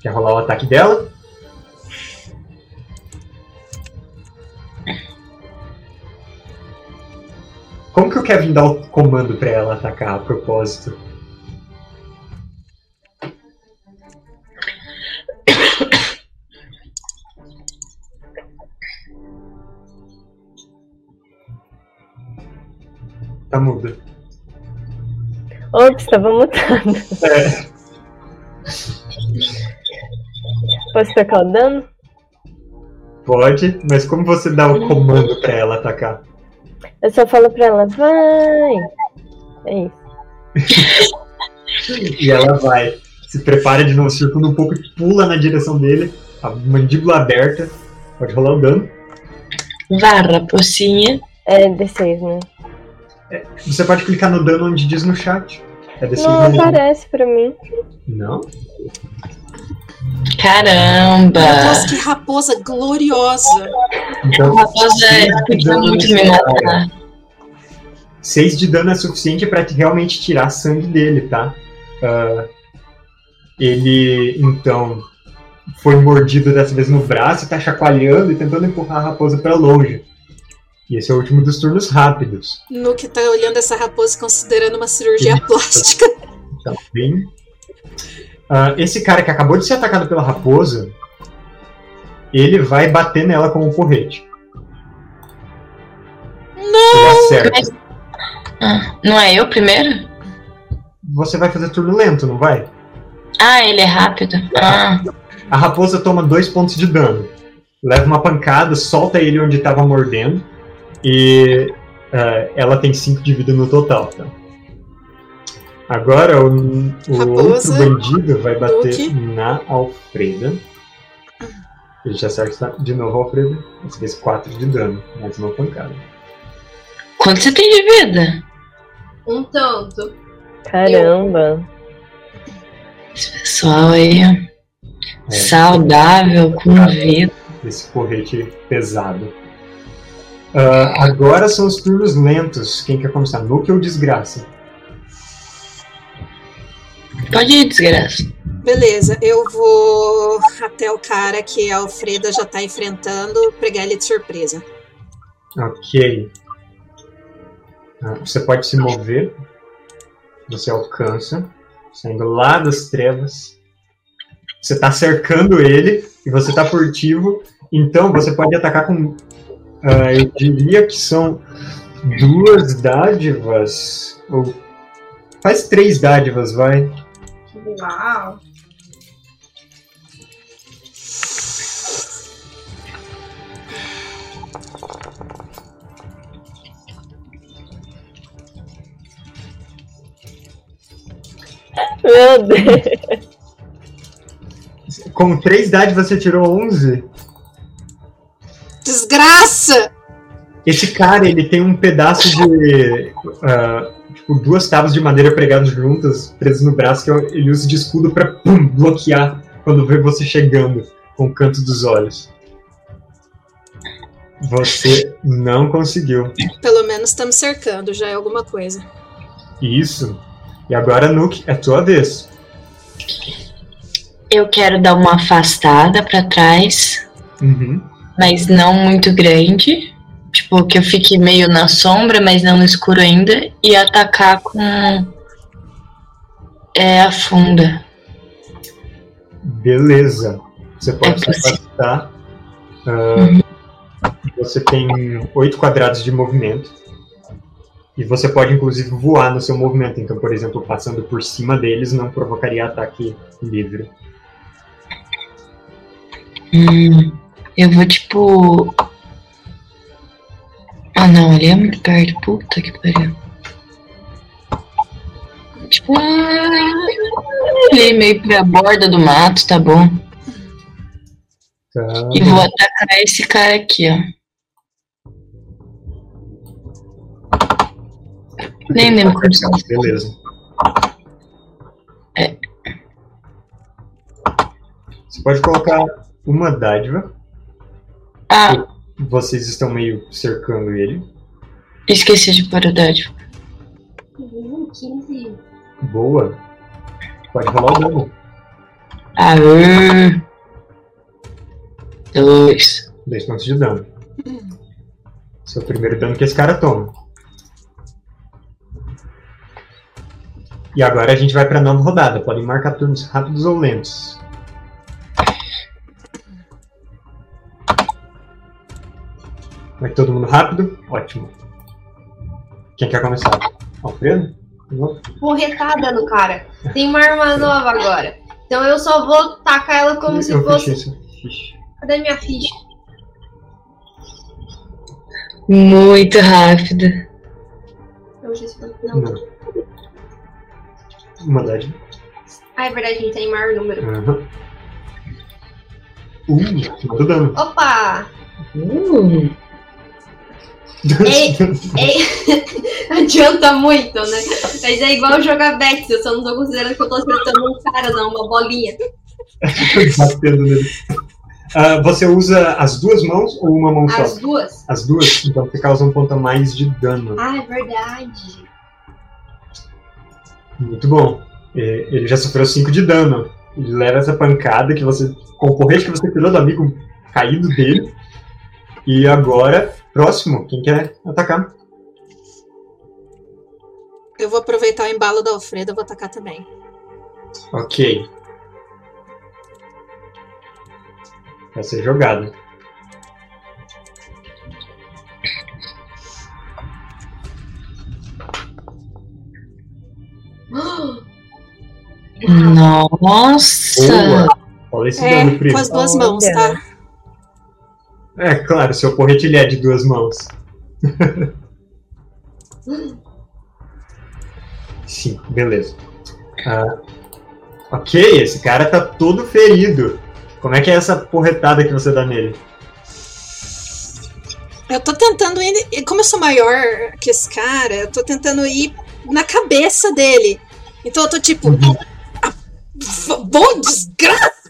Quer rolar o ataque dela? Como que o Kevin dá o comando para ela atacar a propósito? Tá muda. Ops, tava mutando. É. Posso tacar o dano? Pode, mas como você dá o comando pra ela atacar? Eu só falo pra ela, vai! É isso. E ela vai. Se prepara de novo, circula um pouco e pula na direção dele, a mandíbula aberta. Pode rolar o dano. Vá, raposinha. É D6, né? Você pode clicar no dano onde diz no chat. É desse Não jeito. aparece pra mim. Não? Caramba! Nossa, que raposa gloriosa. Então, Raposa, seis de podia dano muito me matar. 6 de dano é suficiente pra te realmente tirar sangue dele, tá? Ah, ele, então, foi mordido dessa vez no braço e tá chacoalhando e tentando empurrar a raposa pra longe. E esse é o último dos turnos rápidos. Nuke tá olhando essa raposa e considerando uma cirurgia plástica. Tá bem. Ah, esse cara que acabou de ser atacado pela raposa, ele vai bater nela com um porrete. Ele acerta. Ah, não é eu primeiro? Você vai fazer turno lento, não vai? Ah, ele é rápido. Ah, A raposa toma dois pontos de dano. Leva uma pancada, solta ele onde estava mordendo. E ah, ela tem 5 de vida no total, tá? Agora o, o Raposa, outro bandido vai bater Duque. na Alfreda. Ele já acerta de novo a Alfreda. Dessa vez 4 de dano. Mais uma pancada. quanto você tem de vida? Um tanto. Caramba. Esse pessoal aí, saudável, com vida. Esse porrete pesado. Ah, agora são os turnos lentos. Quem quer começar? Nuke ou Desgraça? Pode ir, desgraça. Beleza, eu vou até o cara que a Alfreda já tá enfrentando, pegar ele de surpresa. Ok. Ah, você pode se mover. Você alcança. Saindo lá das trevas. Você está cercando ele e você está furtivo. Então você pode atacar com. ah, eu diria que são duas dádivas. Ou. Faz três dádivas, vai. Uau. Meu Deus. Com três dádivas você tirou 11. Desgraça! Esse cara, ele tem um pedaço de. ah, tipo, duas tábuas de madeira pregadas juntas, presas no braço, que ele usa de escudo pra pum, bloquear quando vê você chegando com o canto dos olhos. Você não conseguiu. Pelo menos estamos cercando, já é alguma coisa. Isso. E agora, Nuke, é tua vez. Eu quero dar uma afastada pra trás, Uhum. mas não muito grande. Tipo, que eu fique meio na sombra, mas não no escuro ainda. E atacar com. É a funda. Beleza. Você pode É se afastar. Ah, Você tem oito quadrados de movimento. E você pode, inclusive, voar no seu movimento. Então, por exemplo, passando por cima deles não provocaria ataque livre. Hum, eu vou tipo. Ah não, ele é muito perto. Puta que pariu. Tipo. Ele meio pra borda do mato, tá bom. Tá. E vou atacar esse cara aqui, ó. Nem lembro como se Beleza. É. Você pode colocar uma dádiva. Ah, Vocês estão meio cercando ele. esqueci de pôr o 15. Boa. Pode rolar o dano. Aê! Dois. Dois pontos de dano. Esse é o primeiro dano que esse cara toma. E agora a gente vai pra nova rodada. Podem marcar turnos rápidos ou lentos. Vai todo mundo rápido? Ótimo. Quem quer começar? Alfredo? Porretada no cara. Tem uma arma nova agora. Então eu só vou tacar ela como se Eu fosse. fiz isso. Cadê minha ficha? Muito rápido. Não, já se foi. Não. Não. Uma dádiva. Ah, é verdade, a gente tem maior número. Aham. Uh, dano. Opa! Uh, É, adianta muito, né? Mas é igual jogar Betis, eu só não tô considerando que eu tô acertando um cara, não, uma bolinha. Batendo nele. Ah, você usa as duas mãos ou uma mão só? As duas? As duas? Então você causa um ponto a mais de dano. Ah, é verdade. Muito bom. É, Ele já sofreu 5 de dano. Ele leva essa pancada que você. com o porrete que você tirou do amigo caído dele. E agora, próximo, quem quer atacar? Eu vou aproveitar o embalo da Alfreda e vou atacar também. Ok. Vai ser jogado. Nossa! Boa! Olha esse É, dano, com as duas mãos, tá? É, claro, seu porrete ele é de duas mãos. Cinco, beleza. Ah, ok, esse cara tá todo ferido. Como é que é essa porretada que você dá nele? Eu tô tentando ir. Como eu sou maior que esse cara, eu tô tentando ir na cabeça dele. Então eu tô tipo. "Ah, v- Bom desgraça!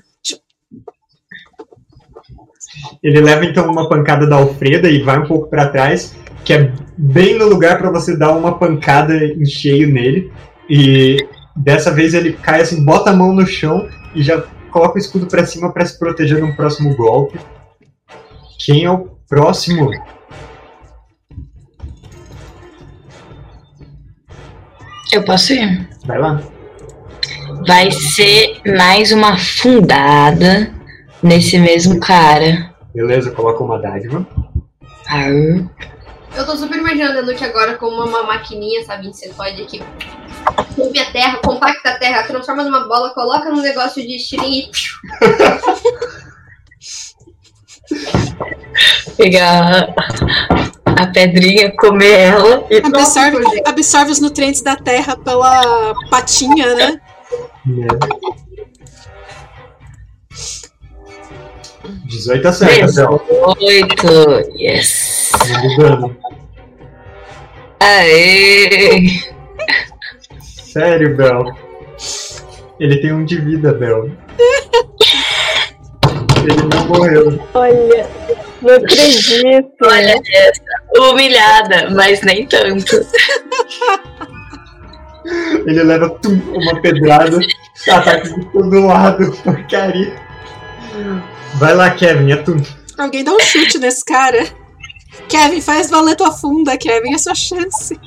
Ele leva então uma pancada da Alfreda e vai um pouco pra trás, que é bem no lugar pra você dar uma pancada em cheio nele. E dessa vez ele cai assim, bota a mão no chão e já coloca o escudo pra cima pra se proteger de um próximo golpe. Quem é o próximo? Eu posso ir? Vai lá. Vai ser mais uma fundada nesse mesmo cara. Beleza, coloca uma dádiva. Eu tô super imaginando a Nuke agora como uma maquininha, sabe, insetoide que Sobe a terra, compacta a terra, transforma numa bola, coloca num negócio de estilingue e Pegar a pedrinha, comer ela e Absorve, absorve os nutrientes da terra pela patinha, né? Né? 18 acerta, Bel. 18. Yes. Dano. Aê! Sério, Bel. Ele tem um de vida, Bel. Ele não morreu. Olha, não acredito. Olha essa. Humilhada, mas nem tanto. Ele leva tum, uma pedrada, ataque de todo lado, porcaria. Vai lá, Kevin, é tu. Alguém dá um chute nesse cara. Kevin, faz valer tua funda, Kevin, é sua chance.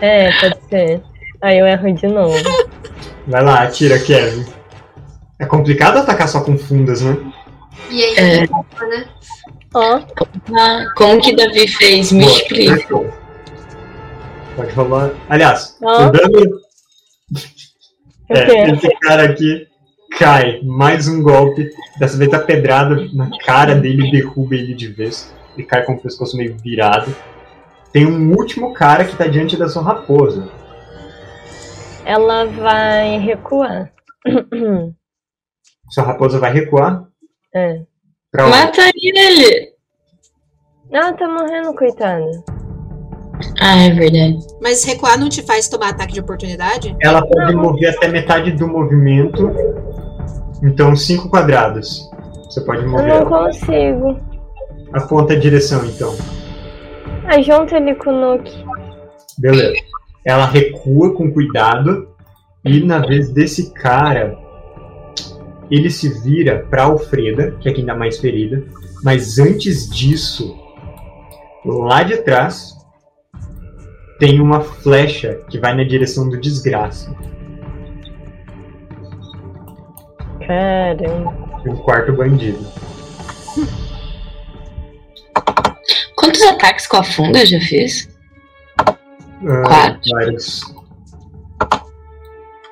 É, pode ser. Aí eu erro de novo. Vai lá, atira, Kevin. É complicado atacar só com fundas, né? E aí, É. né? Ó, Ah, como que Davi fez? Me Boa, explica. fechou. Pode rolar. Aliás, Ó. o dano. É, esse cara aqui cai. Mais um golpe. Dessa vez a pedrada na cara dele derruba ele de vez. Ele cai com o pescoço meio virado. Tem um último cara que tá diante da sua raposa. Ela vai recuar. Sua raposa vai recuar. É. Mata ele! Ela tá morrendo, coitada. Ah, é verdade. Mas recuar não te faz tomar ataque de oportunidade? Ela pode mover até metade do movimento. Então, cinco quadrados. Você pode Eu mover não ela. consigo. Aponta a direção, então. Ah, junta ele com o Nuke. Beleza. Ela recua com cuidado. E na vez desse cara, ele se vira pra Alfreda, que é quem dá mais ferida. Mas antes disso, lá de trás, tem uma flecha que vai na direção do desgraça. Caramba. E um quarto bandido. Quantos ataques com a funda eu já fiz? Ah, Quatro. vários.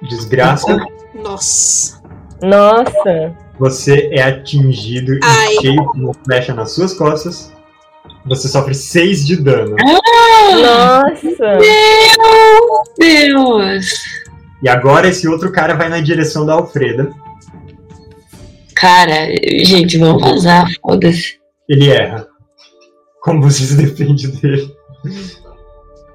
Desgraça, Nossa. Nossa. você é atingido e cheio com uma flecha nas suas costas. Você sofre 6 de dano. Nossa. Meu Deus! E agora esse outro cara vai na direção da Alfreda. Cara, gente, vamos vazar, foda-se. Ele erra. Como você se defende dele?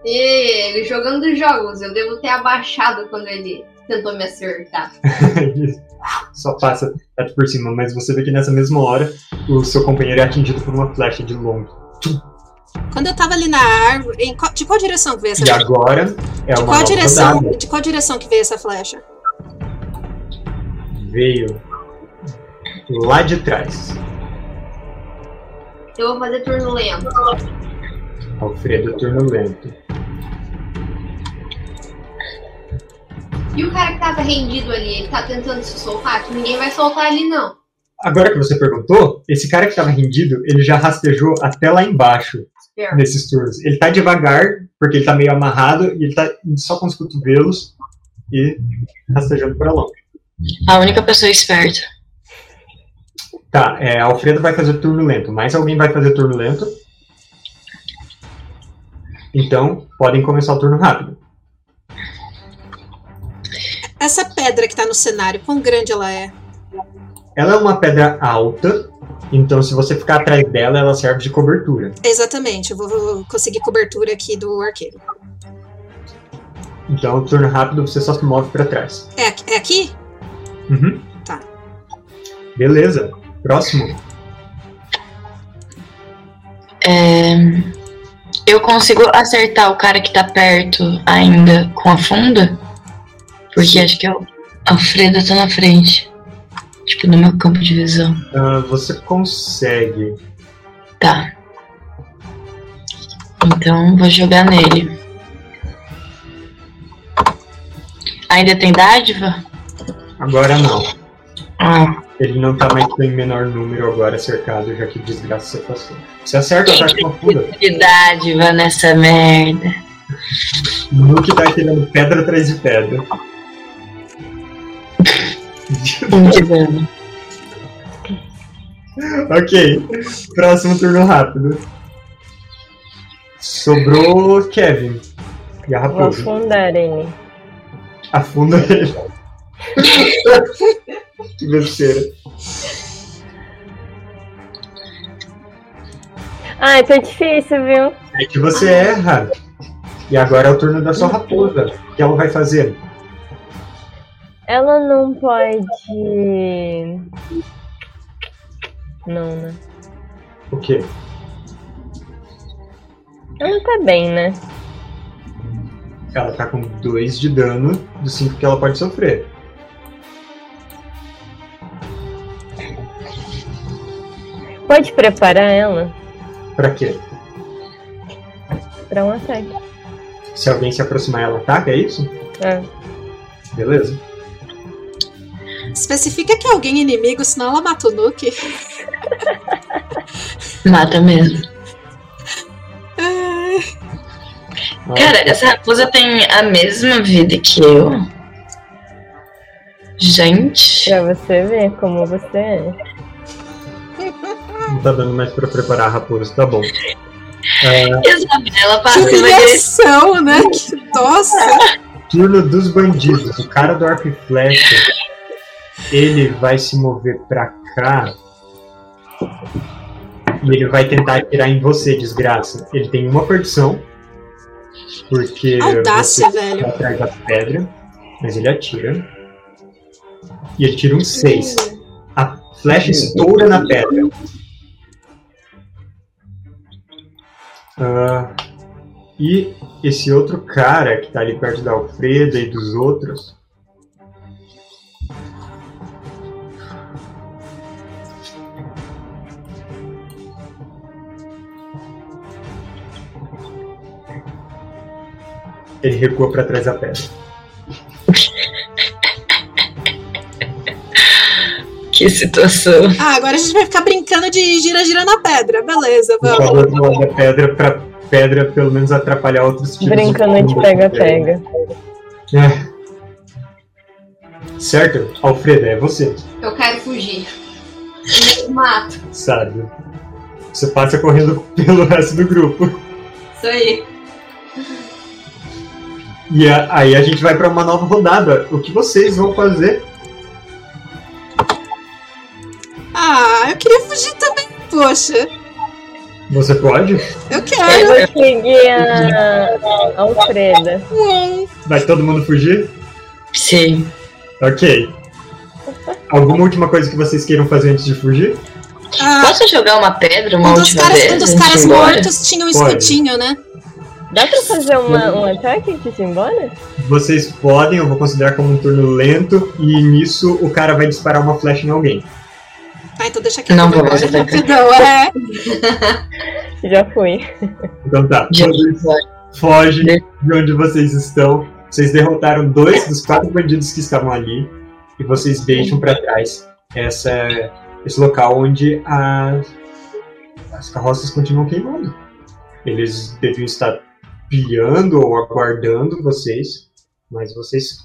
E ele jogando jogos, eu devo ter abaixado quando ele tentou me acertar. Só passa bate por cima, mas você vê que nessa mesma hora o seu companheiro é atingido por uma flecha de longo. Quando eu tava ali na árvore. em qual- de qual direção que veio essa E agora é de uma qual direção? rodada. De qual direção que veio essa flecha? Veio lá de trás. Eu vou fazer turno lento. Alfredo, turno lento. E o cara que tava rendido ali, ele tá tentando se soltar? Que ninguém vai soltar ali, não. Agora que você perguntou, esse cara que estava rendido, ele já rastejou até lá embaixo nesses turnos. Ele tá devagar, porque ele tá meio amarrado, e ele tá indo só com os cotovelos e rastejando para longe. A única pessoa esperta. Tá, é, Alfredo vai fazer turno lento. Mais alguém vai fazer turno lento? Então, podem começar o turno rápido. Essa pedra que tá no cenário, quão grande ela é? Ela é uma pedra alta, então se você ficar atrás dela, ela serve de cobertura. Exatamente, eu vou, conseguir cobertura aqui do arqueiro. Então, o turno rápido você só se move para trás. É, é aqui? Uhum. Tá. Beleza. Próximo. É, Eu consigo acertar o cara que tá perto ainda com a funda? Porque acho que o Alfredo tá na frente. Tipo, no meu campo de visão. Ah, você consegue. Tá. Então vou jogar nele. Ainda tem dádiva? Agora não. Ah, Ele não tá mais em menor número agora cercado, já que desgraça você passou. Você acerta o ataque com a funda. que dádiva nessa merda. Nuke tá tirando pedra atrás de pedra. Um de dano. ok. Próximo turno rápido. Sobrou Kevin. E a Vou raposa. afundar ele. Afunda ele. que besteira. Ai, tá difícil, viu? É que você erra. E agora é o turno da sua raposa. O que ela vai fazer? Ela não pode. Não, né? O quê? Ela tá bem, né? Ela tá com 2 de dano dos 5 que ela pode sofrer. Pode preparar ela Pra quê? pra um ataque. Se alguém se aproximar, ela ataca, é isso? É. Beleza. Especifica que é alguém inimigo, senão ela mata o Nuke. Mata mesmo. Cara, essa raposa tem a mesma vida que eu. Gente. Pra você ver como você é. Não tá dando mais pra preparar a raposa, tá bom. É, Isabela que agressiva. humilhação, né? Que nossa! turno dos bandidos. O cara do arco e flecha, ele vai se mover pra cá. E ele vai tentar atirar em você, desgraça. Ele tem uma perdição. Porque Audácia, você velho. tá atrás da pedra. Mas ele atira. E ele tira um 6. A flecha estoura na pedra. Ah, e esse outro cara que tá ali perto da Alfreda e dos outros. Ele recua pra trás da pedra. Que situação. Ah, agora a gente vai ficar brincando de gira-gira na pedra. Beleza, Ele vamos. do outro lado da pedra pra pedra pelo menos atrapalhar outros tiros. Brincando de pega-pega. É. Certo? Alfredo, é você. Eu quero fugir. No mato. Sabe? Você passa correndo pelo resto do grupo. Isso aí. E a- aí a gente vai pra uma nova rodada. O que vocês vão fazer? Ah, eu queria fugir também, poxa. Você pode? Eu Eu quero. vou seguir a a Alfreda. Hum. Vai todo mundo fugir? Sim. Ok. Alguma última coisa que vocês queiram fazer antes de fugir? Ah, Posso jogar uma pedra uma um dos última caras, vez? um dos caras mortos tinha um escutinho, né? Dá pra fazer uma, um ataque antes de ir embora? Vocês podem, eu vou considerar como um turno lento, e nisso o cara vai disparar uma flecha em alguém. Ah, então deixa aqui. Não eu vou atacar. rapidão, é. Já fui. Então tá, Já- fogem de onde vocês estão. Vocês derrotaram dois dos quatro bandidos que estavam ali. E vocês deixam pra trás essa, esse local onde as, as carroças continuam queimando. Eles deviam estar pilhando ou aguardando vocês, mas vocês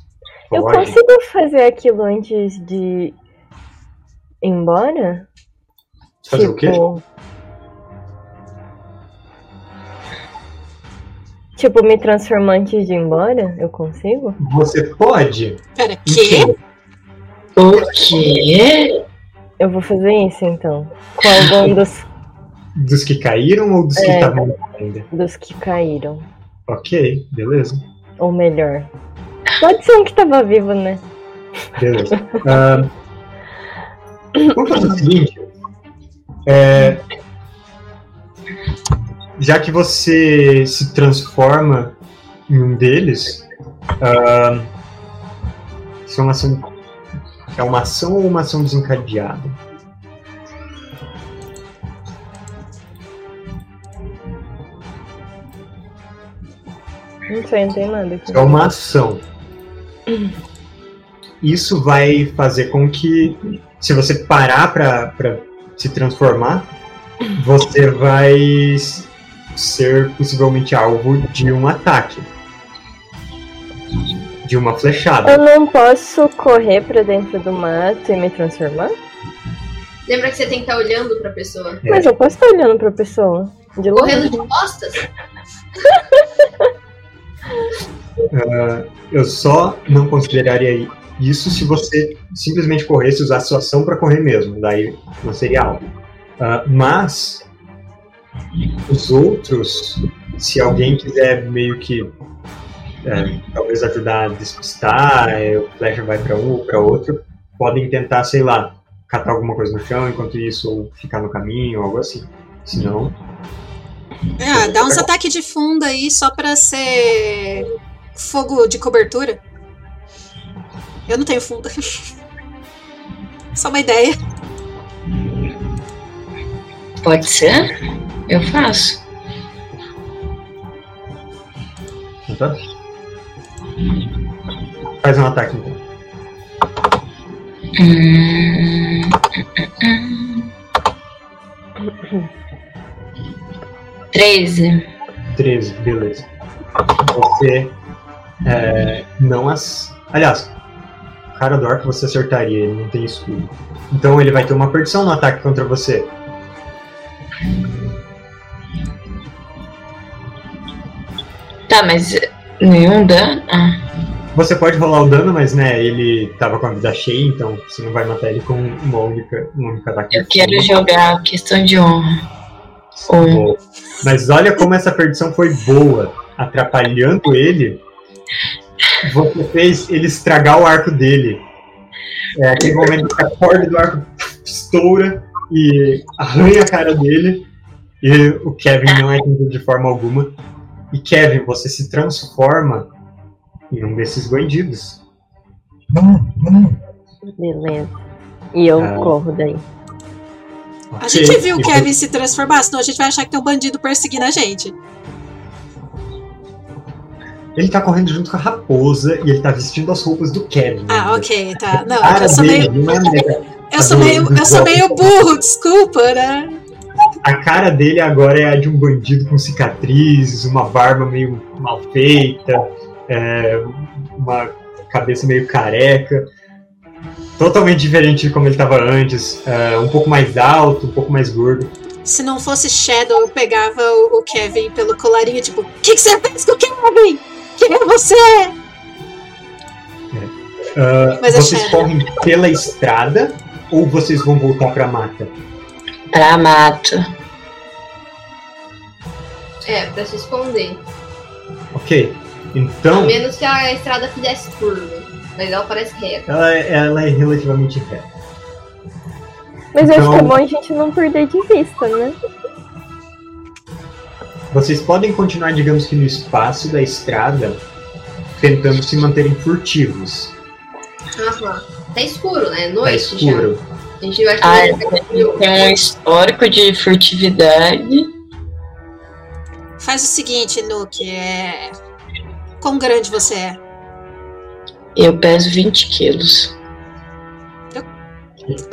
Eu fogem. consigo fazer aquilo antes de embora? Fazer o quê? Tipo. Tipo, me transformar antes de ir embora? Eu consigo? Você pode? Pera, quê? O quê? Eu vou fazer isso então. Com algum dos, Dos que caíram ou dos que É. estavam ainda? dos que caíram. Ok, beleza. Ou melhor. Pode ser um que tava vivo, né? Beleza. Ah, vamos fazer o seguinte. É, já que você se transforma em um deles, ah, isso é uma ação. É uma ação ou uma ação desencadeada? Não sei, não tem nada aqui. É uma ação. Isso vai fazer com que, se você parar pra pra se transformar, você vai ser possivelmente alvo de um ataque. De uma flechada. Eu não posso correr pra dentro do mato e me transformar? Lembra que você tem que estar olhando pra pessoa. É. Mas eu posso estar olhando pra pessoa. De longe. Correndo de costas? Ah, eu só não consideraria isso se você simplesmente corresse usasse sua ação para correr mesmo. Daí não seria algo. Ah, mas os outros, se alguém quiser meio que é, talvez ajudar a despistar, é, o flecha vai para um ou para outro, podem tentar, sei lá, catar alguma coisa no chão enquanto isso, ou ficar no caminho, algo assim. Senão, Ah, dá uns ataques de fundo aí só pra ser fogo de cobertura. Eu não tenho fundo. Só uma ideia. Pode ser? Eu faço. tá? Faz um ataque então. Hum, hum, hum. Treze. 13, beleza. Você é, não as. Aliás, cara do arco você acertaria, ele não tem escudo. Então ele vai ter uma perdição no ataque contra você. Tá, mas nenhum dano? Ah, Você pode rolar o dano, mas né, ele tava com a vida cheia, então você não vai matar ele com uma única, um único ataque. eu quero jogar questão de honra. Um. Mas olha como essa perdição foi boa, atrapalhando ele. Você fez ele estragar o arco dele. É aquele momento que a corda do arco estoura e arranha a cara dele. E o Kevin não é atingido de forma alguma. E Kevin, você se transforma em um desses bandidos. Beleza. E eu Ah. corro daí. A Ok? gente viu o Kevin se transformar, senão a gente vai achar que tem um bandido perseguindo a gente. Ele tá correndo junto com a raposa e ele tá vestindo as roupas do Kevin. Ah, ok, tá. Não, eu sou dele, meio, mega- eu sou meio, eu sou meio burro, desculpa, né? A cara dele agora é a de um bandido com cicatrizes, uma barba meio mal feita, é, uma cabeça meio careca. Totalmente diferente de como ele estava antes. é, um pouco mais alto, um pouco mais gordo. Se não fosse Shadow, eu pegava o, o Kevin pelo colarinho, tipo, o que, que você fez com o Kevin? Quem é você? Ah, Mas é vocês correm pela estrada ou vocês vão voltar pra mata? Pra mato. É, pra se esconder. Ok. A Então, menos que a estrada fizesse curva. Mas ela parece reta. ela, é- ela é relativamente reta. Mas eu acho que é Então- bom a gente não perder de vista, né? Vocês podem continuar, digamos que no espaço da estrada, tentando se manterem furtivos. Aham. Tá escuro, né? Tá Noite escuro. já. A gente vai Ah, ter ele tem um histórico de furtividade. Faz o seguinte, Nuke, é. Quão grande você é? Eu peso 20 quilos.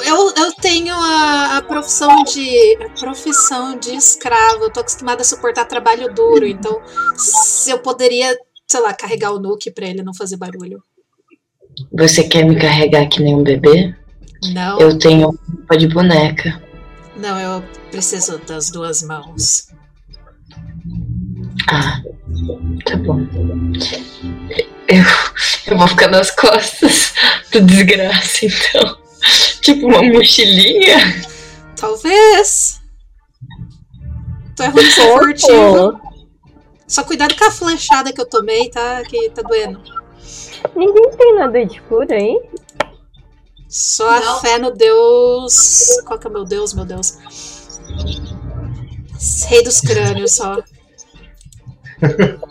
Eu, eu tenho a, a profissão de a profissão de escravo. Eu tô acostumada a suportar trabalho duro, então se eu poderia, sei lá, carregar o Nuke pra ele não fazer barulho. Você quer me carregar que nem um bebê? Não, Eu tenho roupa de boneca. não, eu preciso das duas mãos. Ah, tá bom. Eu, eu vou ficar nas costas do desgraça, então. Tipo uma mochilinha. Talvez. Tô errando ser furtivo. Só cuidado com a flanchada que eu tomei, tá? Que tá doendo. ninguém tem nada de cura aí? Só a Não. fé no Deus. Qual que é o meu Deus, meu Deus? Rei dos crânios só.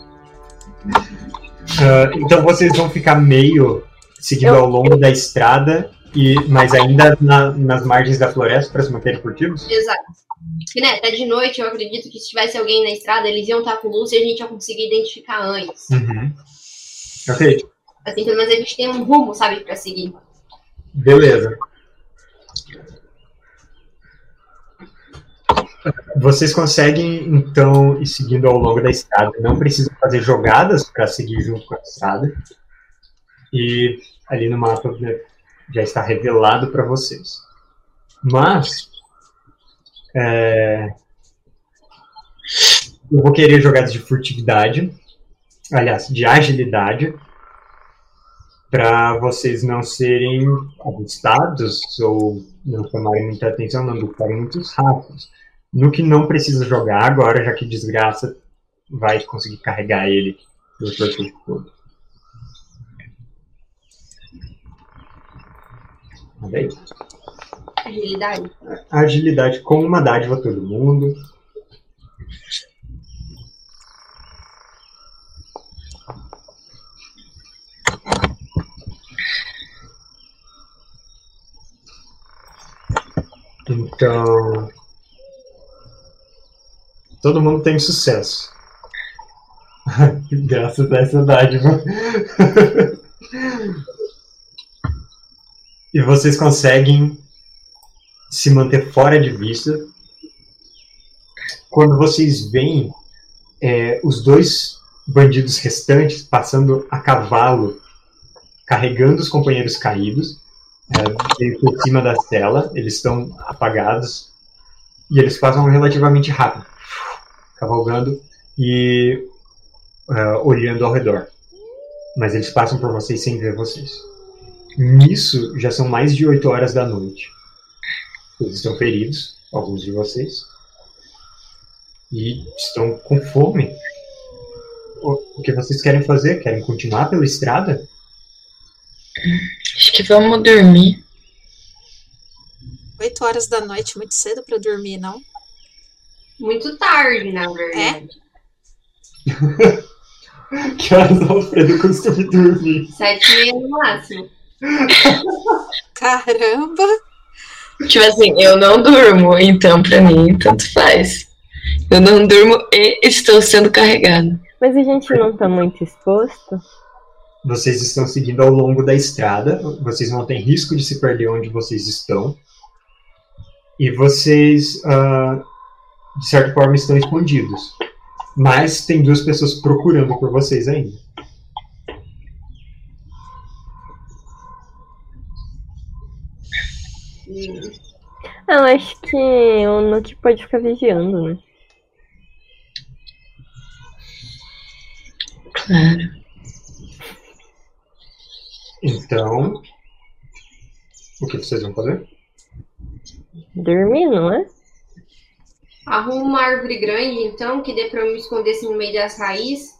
Ah, então vocês vão ficar meio seguindo Eu- ao longo da estrada, e, mas ainda na- nas margens da floresta para se manterem furtivos? Exato. Porque, né, tá de noite, eu acredito que se tivesse alguém na estrada, eles iam estar com luz e a gente ia conseguir identificar antes. Uhum. Ok, Assim, pelo menos a gente tem um rumo, sabe, pra seguir. beleza. Vocês conseguem, então, ir seguindo ao longo da estrada. Não precisam fazer jogadas para seguir junto com a estrada. E ali no mapa né, já está revelado para vocês. Mas, é, eu vou querer jogadas de furtividade, aliás, de agilidade, para vocês não serem avistados ou não chamarem muita atenção, não ficarem muito rápidos. No que não precisa jogar agora, já que desgraça vai conseguir carregar ele pelo percurso todo. Olha aí. Agilidade. Agilidade com uma dádiva a todo mundo. Então. Todo mundo tem sucesso. Graças a essa dádiva. e vocês conseguem se manter fora de vista. Quando vocês veem é, os dois bandidos restantes passando a cavalo, carregando os companheiros caídos, é, por cima da cela, eles estão apagados e eles passam relativamente rápido, cavalgando e é, olhando ao redor. Mas eles passam por vocês sem ver vocês. Nisso já são mais de 8 horas da noite. Eles estão feridos, alguns de vocês. E estão com fome. O, que vocês querem fazer? Querem continuar pela estrada? Acho que vamos dormir. Oito horas da noite, muito cedo pra dormir, não? Muito tarde, na verdade. Que horas o Alfredo costuma dormir? Sete e meia no máximo. Caramba! Tipo assim, eu não durmo, então pra mim tanto faz. Eu não durmo e estou sendo carregada. Mas a gente não tá muito exposto? Vocês estão seguindo ao longo da estrada. Vocês não têm risco de se perder onde vocês estão. E vocês, ah, de certa forma, estão escondidos. Mas tem duas pessoas procurando por vocês ainda. Eu acho que o Nuke pode ficar vigiando, né? Claro. Então, o que vocês vão fazer? Dormir, não é? Arrumo uma árvore grande, então, que dê pra eu me esconder assim, no meio das raízes.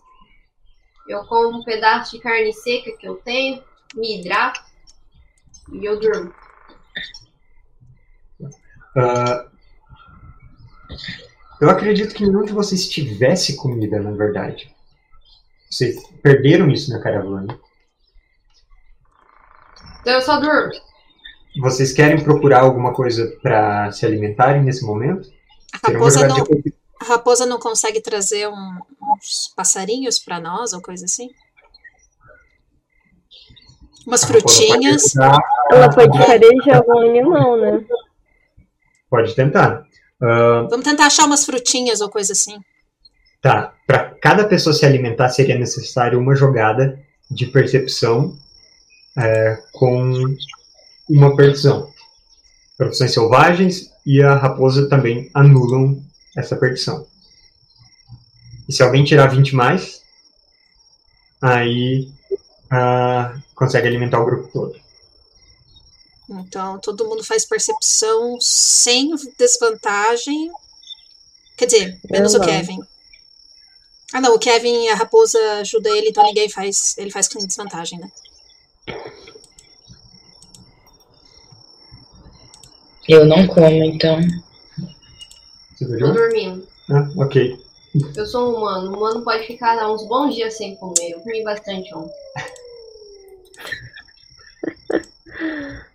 Eu como um pedaço de carne seca que eu tenho, me hidrato e eu durmo. Ah, eu acredito que nenhum de vocês tivesse comida, na verdade. Vocês perderam isso na caravana. Então eu só durmo. Vocês querem procurar alguma coisa para se alimentarem nesse momento? A raposa não, de a raposa não consegue trazer um- uns passarinhos pra nós ou coisa assim? Umas frutinhas. Ela pode farejar algum animal, né? Pode tentar. Ah, Vamos tentar achar umas frutinhas ou coisa assim. Tá, para cada pessoa se alimentar seria necessário uma jogada de percepção é, com uma perdição. Profissões selvagens e a raposa também anulam essa perdição. E se alguém tirar 20 mais, aí ah, consegue alimentar o grupo todo. Então, todo mundo faz percepção sem desvantagem. Quer dizer, menos o. Kevin. Ah, não, o Kevin, a raposa ajuda ele, então ninguém faz. Ele faz com desvantagem, né? Eu não como, então. Você Tô dormindo. Ah, ok. Eu sou um humano. O humano pode ficar uns bons dias sem comer. Eu comi bastante ontem.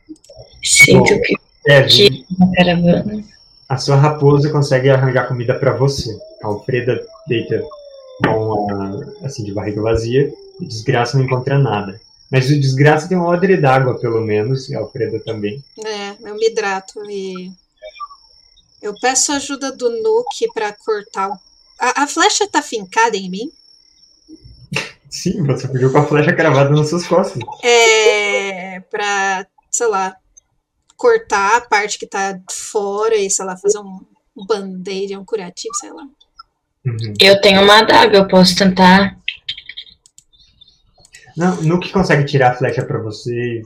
Sinto Bom. que Kevin, na caravana. a sua raposa consegue arranjar comida para você. A Alfreda deita com a, assim de barriga vazia e desgraça não encontra nada. Mas o desgraça tem uma odre d'água, pelo menos, e a Alfreda também. É, eu me hidrato e. Eu peço ajuda do Nuke pra cortar. o- A, a flecha tá fincada em mim? Sim, você fugiu com a flecha cravada nas suas costas. É. Pra, sei lá, cortar a parte que tá fora e, sei lá, fazer um, um band-aid, um curativo, sei lá. Uhum. Eu tenho uma adaga, eu posso tentar. Não, no que consegue tirar a flecha pra você,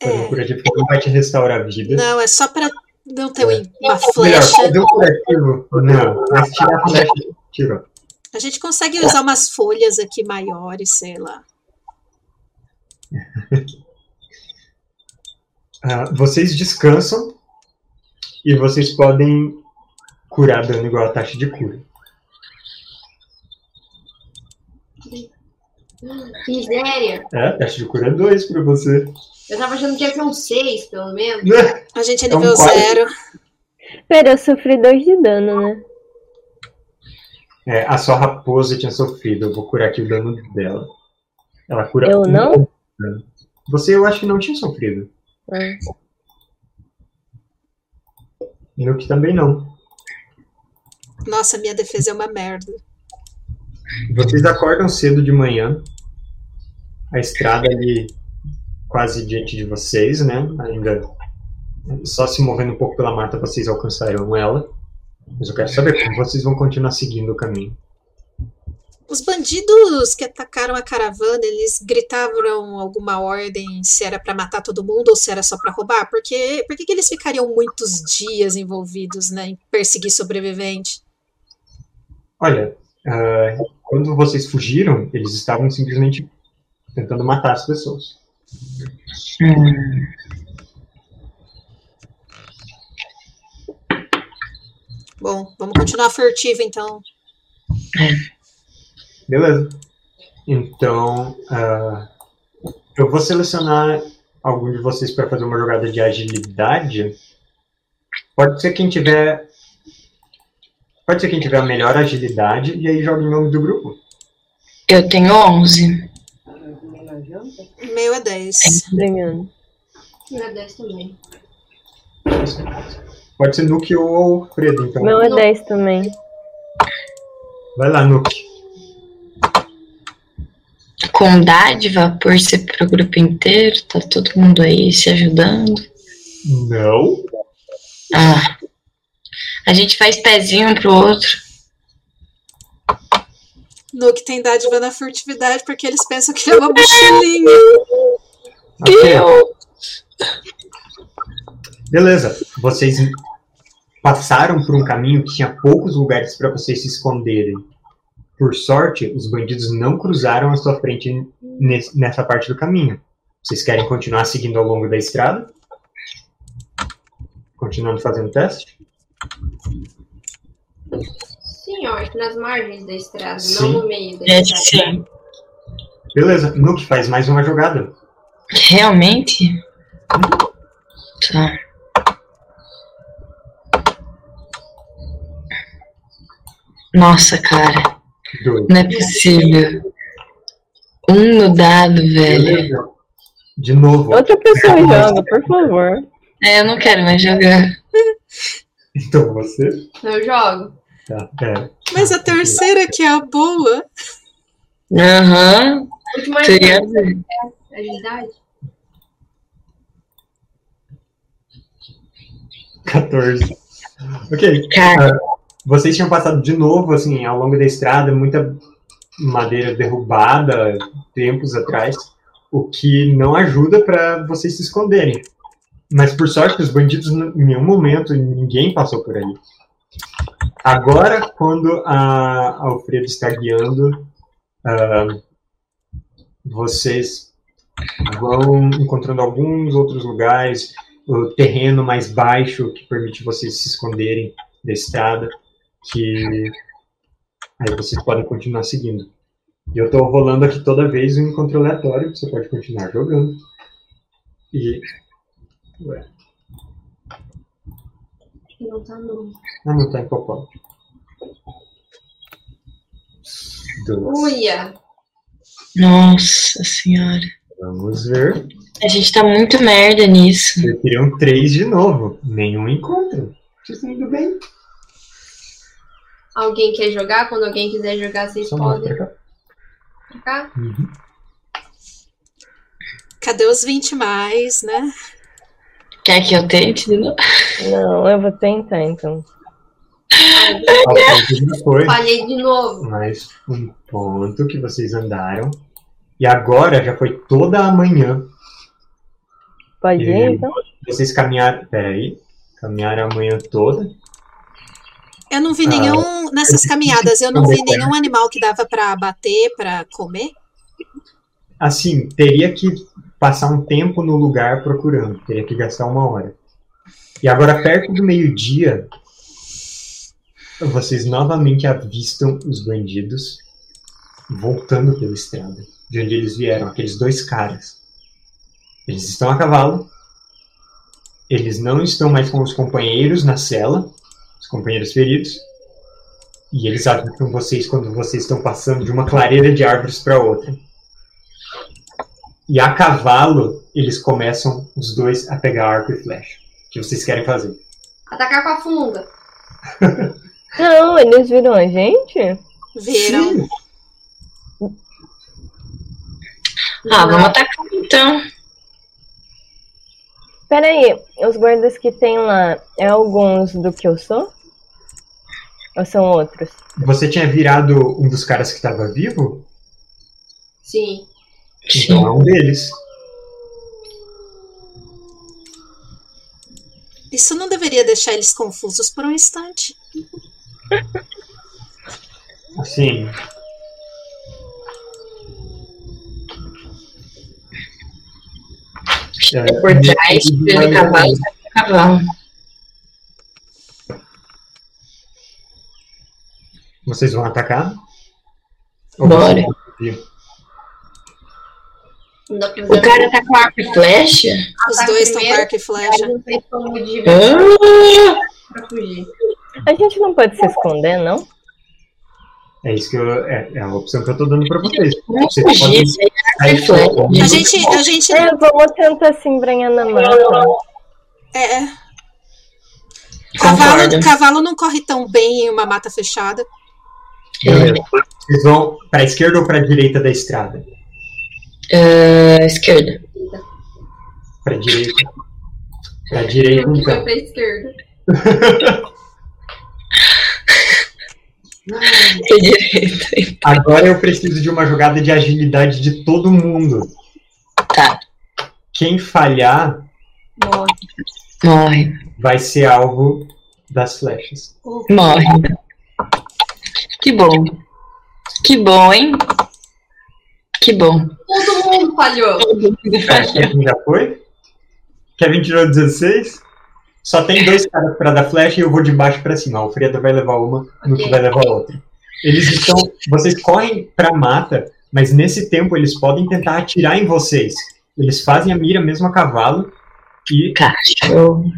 fazer um É. curativo que não vai te restaurar a vida. Não, é só pra não ter É. uma Melhor, flecha. fazer um curativo. Não, mas tirar a flecha, tira. A gente consegue usar umas folhas aqui maiores, sei lá. Ah, vocês descansam e vocês podem curar dano igual a taxa de cura. Miséria. É, a taxa de cura é 2 pra você. Eu tava achando que ia ser um 6, pelo menos. A gente é É um nível quadro. zero. Pera, eu sofri dois de dano, né? É, a sua raposa tinha sofrido, eu vou curar aqui o dano dela. Ela cura Eu um não? dano. Você eu acho que não tinha sofrido. Ah. Nuke também não. Nossa, minha defesa é uma merda. Vocês acordam cedo de manhã. A estrada ali quase diante de vocês, né? Ainda só se movendo um pouco pela mata vocês alcançarão ela. Mas eu quero saber como vocês vão continuar seguindo o caminho. Os bandidos que atacaram a caravana, eles gritavam alguma ordem se era pra matar todo mundo ou se era só pra roubar? Porque por que eles ficariam muitos dias envolvidos né, em perseguir sobrevivente? Olha, ah, quando vocês fugiram, eles estavam simplesmente tentando matar as pessoas. Hum, Bom, vamos continuar furtivo então. Beleza. Então, ah, eu vou selecionar algum de vocês para fazer uma jogada de agilidade. Pode ser quem tiver. Pode ser quem tiver a melhor agilidade e aí joga em nome do grupo. eu tenho 11. Meio é 10. Ganhando. Não é 10 também. Pode ser Nuke ou Alfredo, então. Meu é Não. 10 também. Vai lá, Nuke. Com dádiva, por ser pro grupo inteiro, tá todo mundo aí se ajudando. Não. Ah, a gente faz pezinho um pro outro. Nuke tem dádiva na furtividade porque eles pensam que é uma mochilinha. Eu, Beleza. Vocês passaram por um caminho que tinha poucos lugares para vocês se esconderem. Por sorte, os bandidos não cruzaram a sua frente nessa parte do caminho. Vocês querem continuar seguindo ao longo da estrada? Continuando fazendo teste? Sim, eu acho que nas margens da estrada, Sim. não no meio da É, estrada. sim. Beleza, Nuke faz mais uma jogada. Realmente? Tá. Nossa, cara. Não é possível. Um no dado, velho. Beleza. De novo. Outra pessoa joga, por favor. É, eu não quero mais jogar. Então você. Eu jogo. Tá, pera. Mas a terceira que é a boa. Aham. Última Teria. agilidade. 14. Ok. Cara, Vocês tinham passado de novo, assim, ao longo da estrada, muita madeira derrubada tempos atrás, o que não ajuda para vocês se esconderem. Mas por sorte, os bandidos, em nenhum momento, ninguém passou por ali. Agora, quando a Alfredo está guiando, ah, vocês vão encontrando alguns outros lugares, o terreno mais baixo que permite vocês se esconderem da estrada, que aí vocês podem continuar seguindo. E eu tô rolando aqui toda vez um encontro aleatório, você pode continuar jogando. E. Ué, Não tá no. ah, não tá em. Dois. Uia! nossa senhora. Vamos ver. A gente tá muito merda nisso. Vocês queriam três de novo. Nenhum encontro. Vocês estão indo bem. Alguém quer jogar? Quando alguém quiser jogar, vocês Só podem pra cá. trocar. Uhum. Cadê os 20 mais, né? Quer que eu tente de novo? Não, eu vou tentar então. Foi. Falhei de novo. mais um ponto que vocês andaram. E agora já foi toda a manhã. Pode ir então? Vocês caminharam. Peraí. Caminharam a manhã toda. Eu não vi Ah, nenhum. Nessas caminhadas, eu não vi nenhum animal que dava pra bater, pra comer. Assim, teria que passar um tempo no lugar procurando. Teria que gastar uma hora. E agora, perto do meio-dia, vocês novamente avistam os bandidos voltando pela estrada. De onde eles vieram, aqueles dois caras. Eles estão a cavalo. Eles não estão mais com os companheiros na cela, os companheiros feridos. E eles avistam vocês quando vocês estão passando de uma clareira de árvores para outra. E a cavalo, eles começam os dois a pegar arco e flecha. O que vocês querem fazer? Atacar com a funga. Não, eles viram a gente? Viram. Sim. Ah, vamos atacar então. Peraí, os guardas que tem lá, é alguns do que eu sou? Ou são outros? Você tinha virado um dos caras que estava vivo? Sim. Então é um deles. Isso não deveria deixar eles confusos por um instante. Assim. É, Por trás, pelo cavalo, cavalo. Vocês vão atacar? Ou Bora. O cara tá com arco e flecha? Os dois estão com arco e flecha. Aí não tem como de Ah! fugir. A gente não pode se esconder, não? É isso que eu. É, é a opção que eu tô dando pra vocês. Podem isso aí. A gente, a gente É, vamos tentar se embranhar na mata. é, é. Cavalo, cavalo não corre tão bem em uma mata fechada. Beleza. Vocês vão pra esquerda ou pra direita da estrada? Ah, esquerda. Pra direita. Pra direita, Foi então. pra esquerda. Pra direita. Agora eu preciso de uma jogada de agilidade de todo mundo. Tá, Quem falhar Morre. morre. vai ser alvo das flechas. Morre. Que bom. Que bom, hein? Que bom. Todo mundo falhou. É, Kevin já foi? Kevin tirou 16? Só tem dois caras pra dar flecha e eu vou de baixo pra cima. A Alfredo vai levar uma, o Nuke Ok. vai levar outra. Eles estão. Vocês correm pra mata, mas nesse tempo eles podem tentar atirar em vocês. Eles fazem a mira mesmo a cavalo e. Cachorro.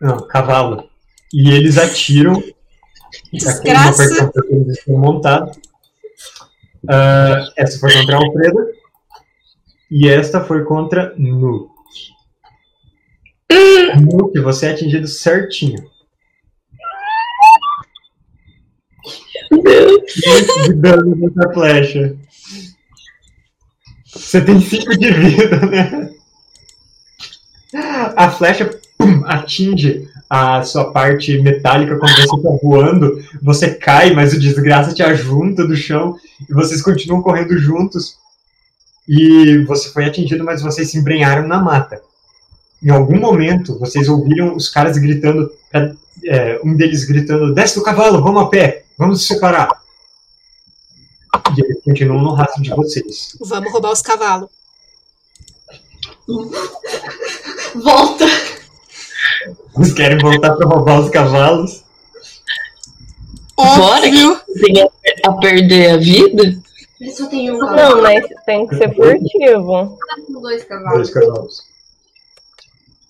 Não, cavalo. E eles atiram. Desgraça. Que estão montados. Ah, essa foi contra a Alfredo. E esta foi contra Nuke. Nuke, você é atingido certinho. De dano nessa flecha. Você tem 5 de vida, né? A flecha pum, atinge a sua parte metálica quando você está voando. Você cai, mas o desgraça te ajunta do chão e vocês continuam correndo juntos. E você foi atingido, mas vocês se embrenharam na mata. Em algum momento, vocês ouviram os caras gritando, é, um deles gritando: Desce do cavalo, vamos a pé, vamos nos separar. E eles continuam no rastro de vocês. Vamos roubar os cavalos. Volta. Vocês querem voltar para roubar os cavalos? Bora Óbvio. Tem a, a perder a vida? Ele só tem um Não, mas tem que ser furtivo. Tá com dois cavalos. Dois cavalos.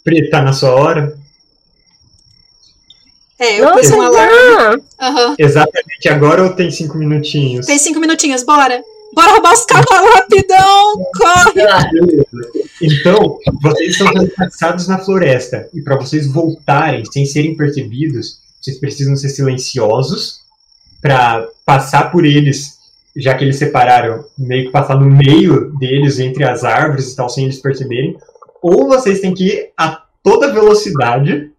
Pri, tá na sua hora? É, eu Nossa, pus um alarme. Aham. Exatamente agora ou tem cinco minutinhos? Tem cinco minutinhos, bora. Bora roubar os cavalos rapidão. Corre. Beleza. Então, vocês estão sendo caçados na floresta. E para vocês voltarem sem serem percebidos, vocês precisam ser silenciosos para passar por eles, já que eles separaram, meio que passar no meio deles, entre as árvores e tal, sem eles perceberem. Ou vocês têm que ir a toda velocidade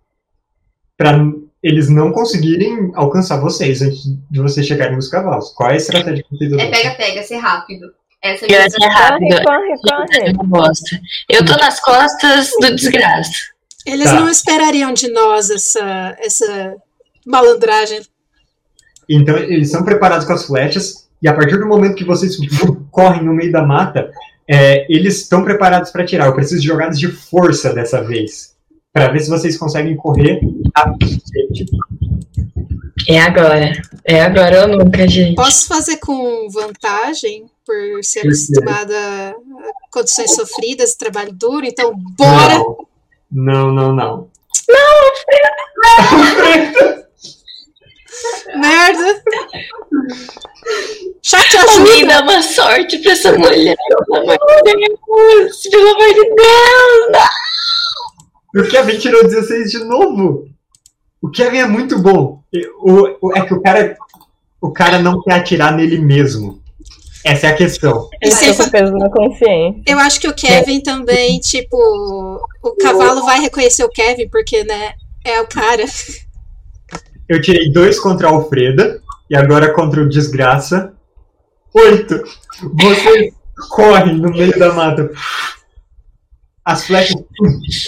para eles não conseguirem alcançar vocês antes de vocês chegarem nos cavalos. Qual é a estratégia que vocês É adotam? pega-pega, ser rápido. Essa é ser minha rápido. Corre, corre, corre. Eu tô nas costas do desgraça. Eles Tá. não esperariam de nós essa, essa malandragem. Então eles são preparados com as flechas e a partir do momento que vocês correm no meio da mata, é, eles estão preparados para atirar. Eu preciso de jogadas de força dessa vez, para ver se vocês conseguem correr rápido. É agora. É agora ou nunca, gente. Posso fazer com vantagem, por ser acostumada a condições sofridas trabalho duro, então bora! Não, não, não. não. Merda! Chat Alguém ajuda! dá uma sorte pra essa mulher, pelo amor de Deus. Pelo amor de Deus. O Kevin tirou 16 de novo. O Kevin é muito bom. E O, o- é que o cara, o cara não quer atirar nele mesmo. Essa é a questão. E fa- com peso na consciência. Eu acho que o Kevin também, tipo, o cavalo vai reconhecer o Kevin, porque, né, é o cara. Eu tirei dois contra a Alfreda e agora contra o Desgraça. Oito. Vocês correm no meio da mata. As flechas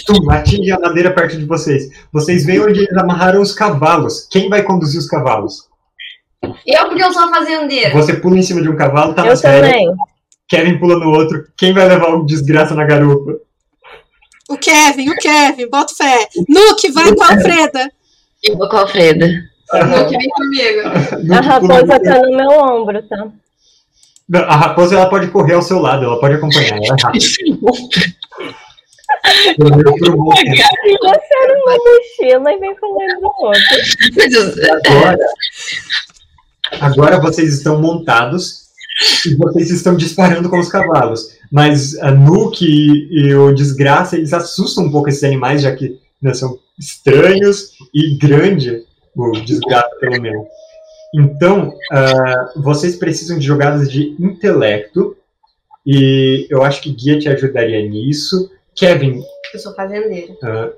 tum, atingem a madeira perto de vocês. Vocês veem onde eles amarraram os cavalos. Quem vai conduzir os cavalos? Eu, porque eu sou a fazendeira. Você pula em cima de um cavalo, tá Eu nas férias. também. Kevin pula no outro. Quem vai levar o Desgraça na garupa? O Kevin, o Kevin, bota fé. Nuke, vai com a Alfreda. Eu vou com a Alfreda. Que vem comigo. A raposa tá no meu ombro, tá? Não, A raposa ela pode correr ao seu lado, ela pode acompanhar. Ela é rápida. Bom tempo. Você era uma mochila e vem falando do outro. Eu- Agora, agora vocês estão montados e vocês estão disparando com os cavalos. Mas a Nuke e, e o Desgraça, eles assustam um pouco esses animais, já que né, são estranhos e grande, o Desgraça pelo menos. Então, ah, vocês precisam de jogadas de intelecto e eu acho que Guia te ajudaria nisso. Kevin, Eu sou fazendeira. ah,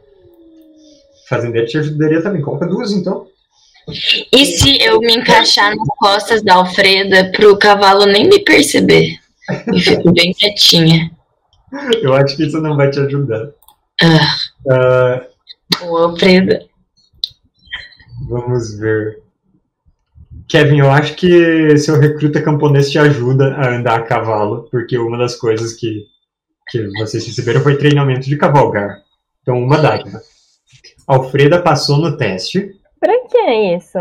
Fazendeiro te ajudaria também. Coloca duas, então. E se eu me encaixar nas costas da Alfreda pro cavalo nem me perceber? E fico bem quietinha. Eu acho que isso não vai te ajudar. Ah, Ah, ô, Alfreda. Vamos ver. Kevin, eu acho que seu recruta camponês te ajuda a andar a cavalo, porque uma das coisas que, que vocês receberam foi treinamento de cavalgar. Então, uma dádiva. Alfreda passou no teste. Pra que é isso?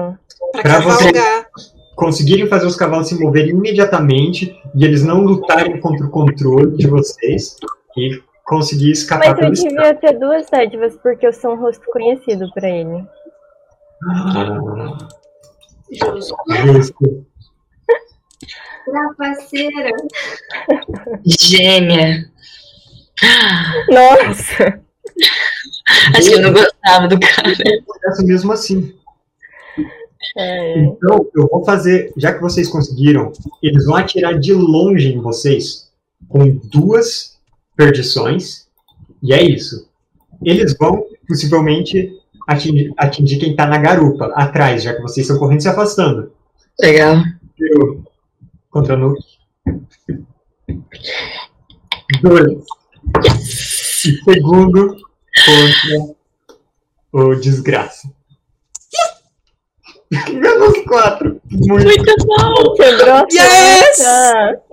Pra Pra cavalgar. Conseguirem fazer os cavalos se moverem imediatamente e eles não lutarem contra o controle de vocês e conseguir escapar Mas eu pelo escuro. devia ter duas dádivas, porque eu sou um rosto conhecido pra ele. Ah, Justo. justo. Trapaceira. Gênia. Nossa! Acho que eu não gostava do cara. Acontece mesmo assim. É. Então, eu vou fazer, já que vocês conseguiram, eles vão atirar de longe em vocês com duas perdições, e é isso. Eles vão, possivelmente, atingir, atingir quem tá na garupa, atrás, já que vocês estão correndo e se afastando. Legal. Primeiro, contra Nuke. Dois. E segundo, contra o Desgraça. Menos quatro. Muito Muito bom. Quebrou Yes!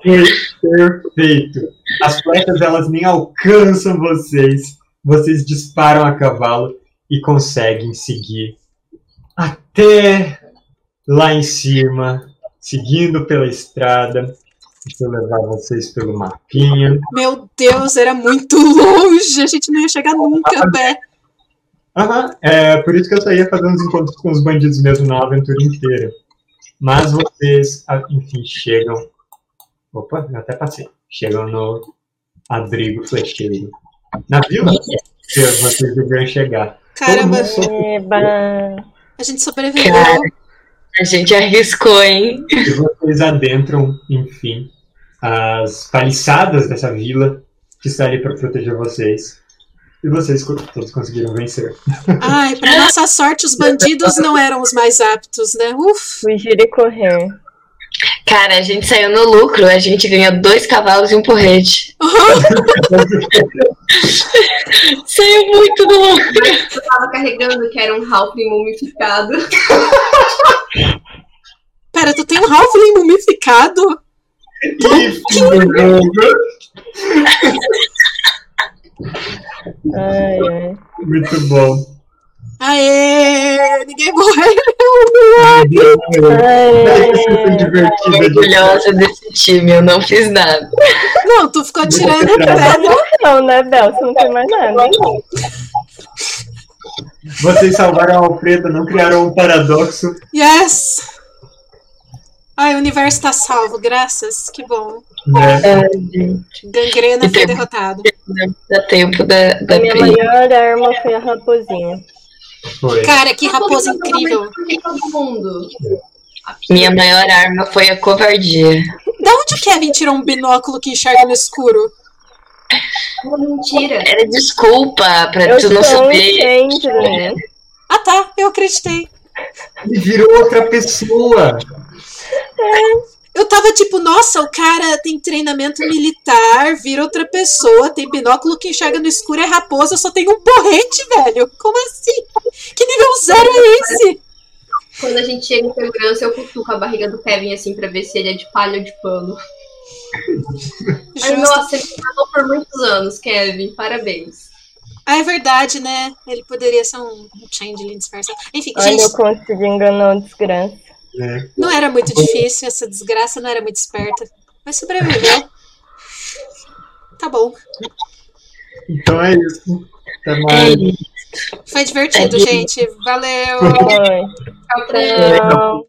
Foi perfeito. As flechas elas nem alcançam vocês. Vocês disparam a cavalo e conseguem seguir até lá em cima, seguindo pela estrada. Deixa eu levar vocês pelo mapinha. Meu Deus, era muito longe. A gente não ia chegar nunca a pé. Aham, é por isso que eu só ia fazer uns encontros com os bandidos mesmo na aventura inteira. Mas vocês, ah, enfim, chegam. Opa, eu até passei. Chegam no abrigo flecheiro. Na vila que vocês deveriam chegar. Caramba, a gente sobreviveu. Cara. A gente arriscou, hein? E vocês adentram, enfim, as paliçadas dessa vila que está ali para proteger vocês. E vocês todos conseguiram vencer. Ai, pra nossa sorte, os bandidos não eram os mais aptos, né? Uf. Fugir e correr. Cara, a gente saiu no lucro. A gente ganhou dois cavalos e um porrete. Saiu muito do lucro. Eu tava carregando que era um Halfling mumificado. Pera, tu tem um Halfling mumificado? E jogo. Ai, ai. Muito bom. Aê! Ninguém morreu! Ai, Foi divertido. Orgulhosa desse time. Eu não fiz nada. Não, tu ficou tirando pedra. Não, né, Bel? Você não tem mais nada. Vocês salvaram a Alfreda, não criaram um paradoxo. Yes! Ai, o universo tá salvo, graças. Que bom. Né? Ai, gente. Gangrena E foi derrotado. Dá tempo da, da A minha maior arma foi a raposinha. Foi. Cara, que raposa incrível. Todo mundo. Minha maior arma foi a covardia. Da onde o Kevin tirou um binóculo que enxerga no escuro? Mentira. Era desculpa pra Eu tu não saber. Chandler. Ah tá, eu acreditei. Ele virou outra pessoa. Eu tava tipo, nossa, o cara tem treinamento militar, vira outra pessoa, tem binóculo que enxerga no escuro, é raposa, só tem um porrete, velho. Como assim? Que nível zero é esse? Quando a gente chega em segurança, eu cutuco a barriga do Kevin assim pra ver se ele é de palha ou de pano. Justo. nossa, ele treinou por muitos anos, Kevin. Parabéns. Ah, é verdade, né? Ele poderia ser um, um changeling disfarçado. Enfim, Olha, eu gente, consegui enganar o desgraça. Né? não era muito difícil, essa desgraça não era muito esperta. Mas sobreviveu. Tá bom. Então é isso. Até É mais. Foi divertido, É. gente. Valeu! Tchau.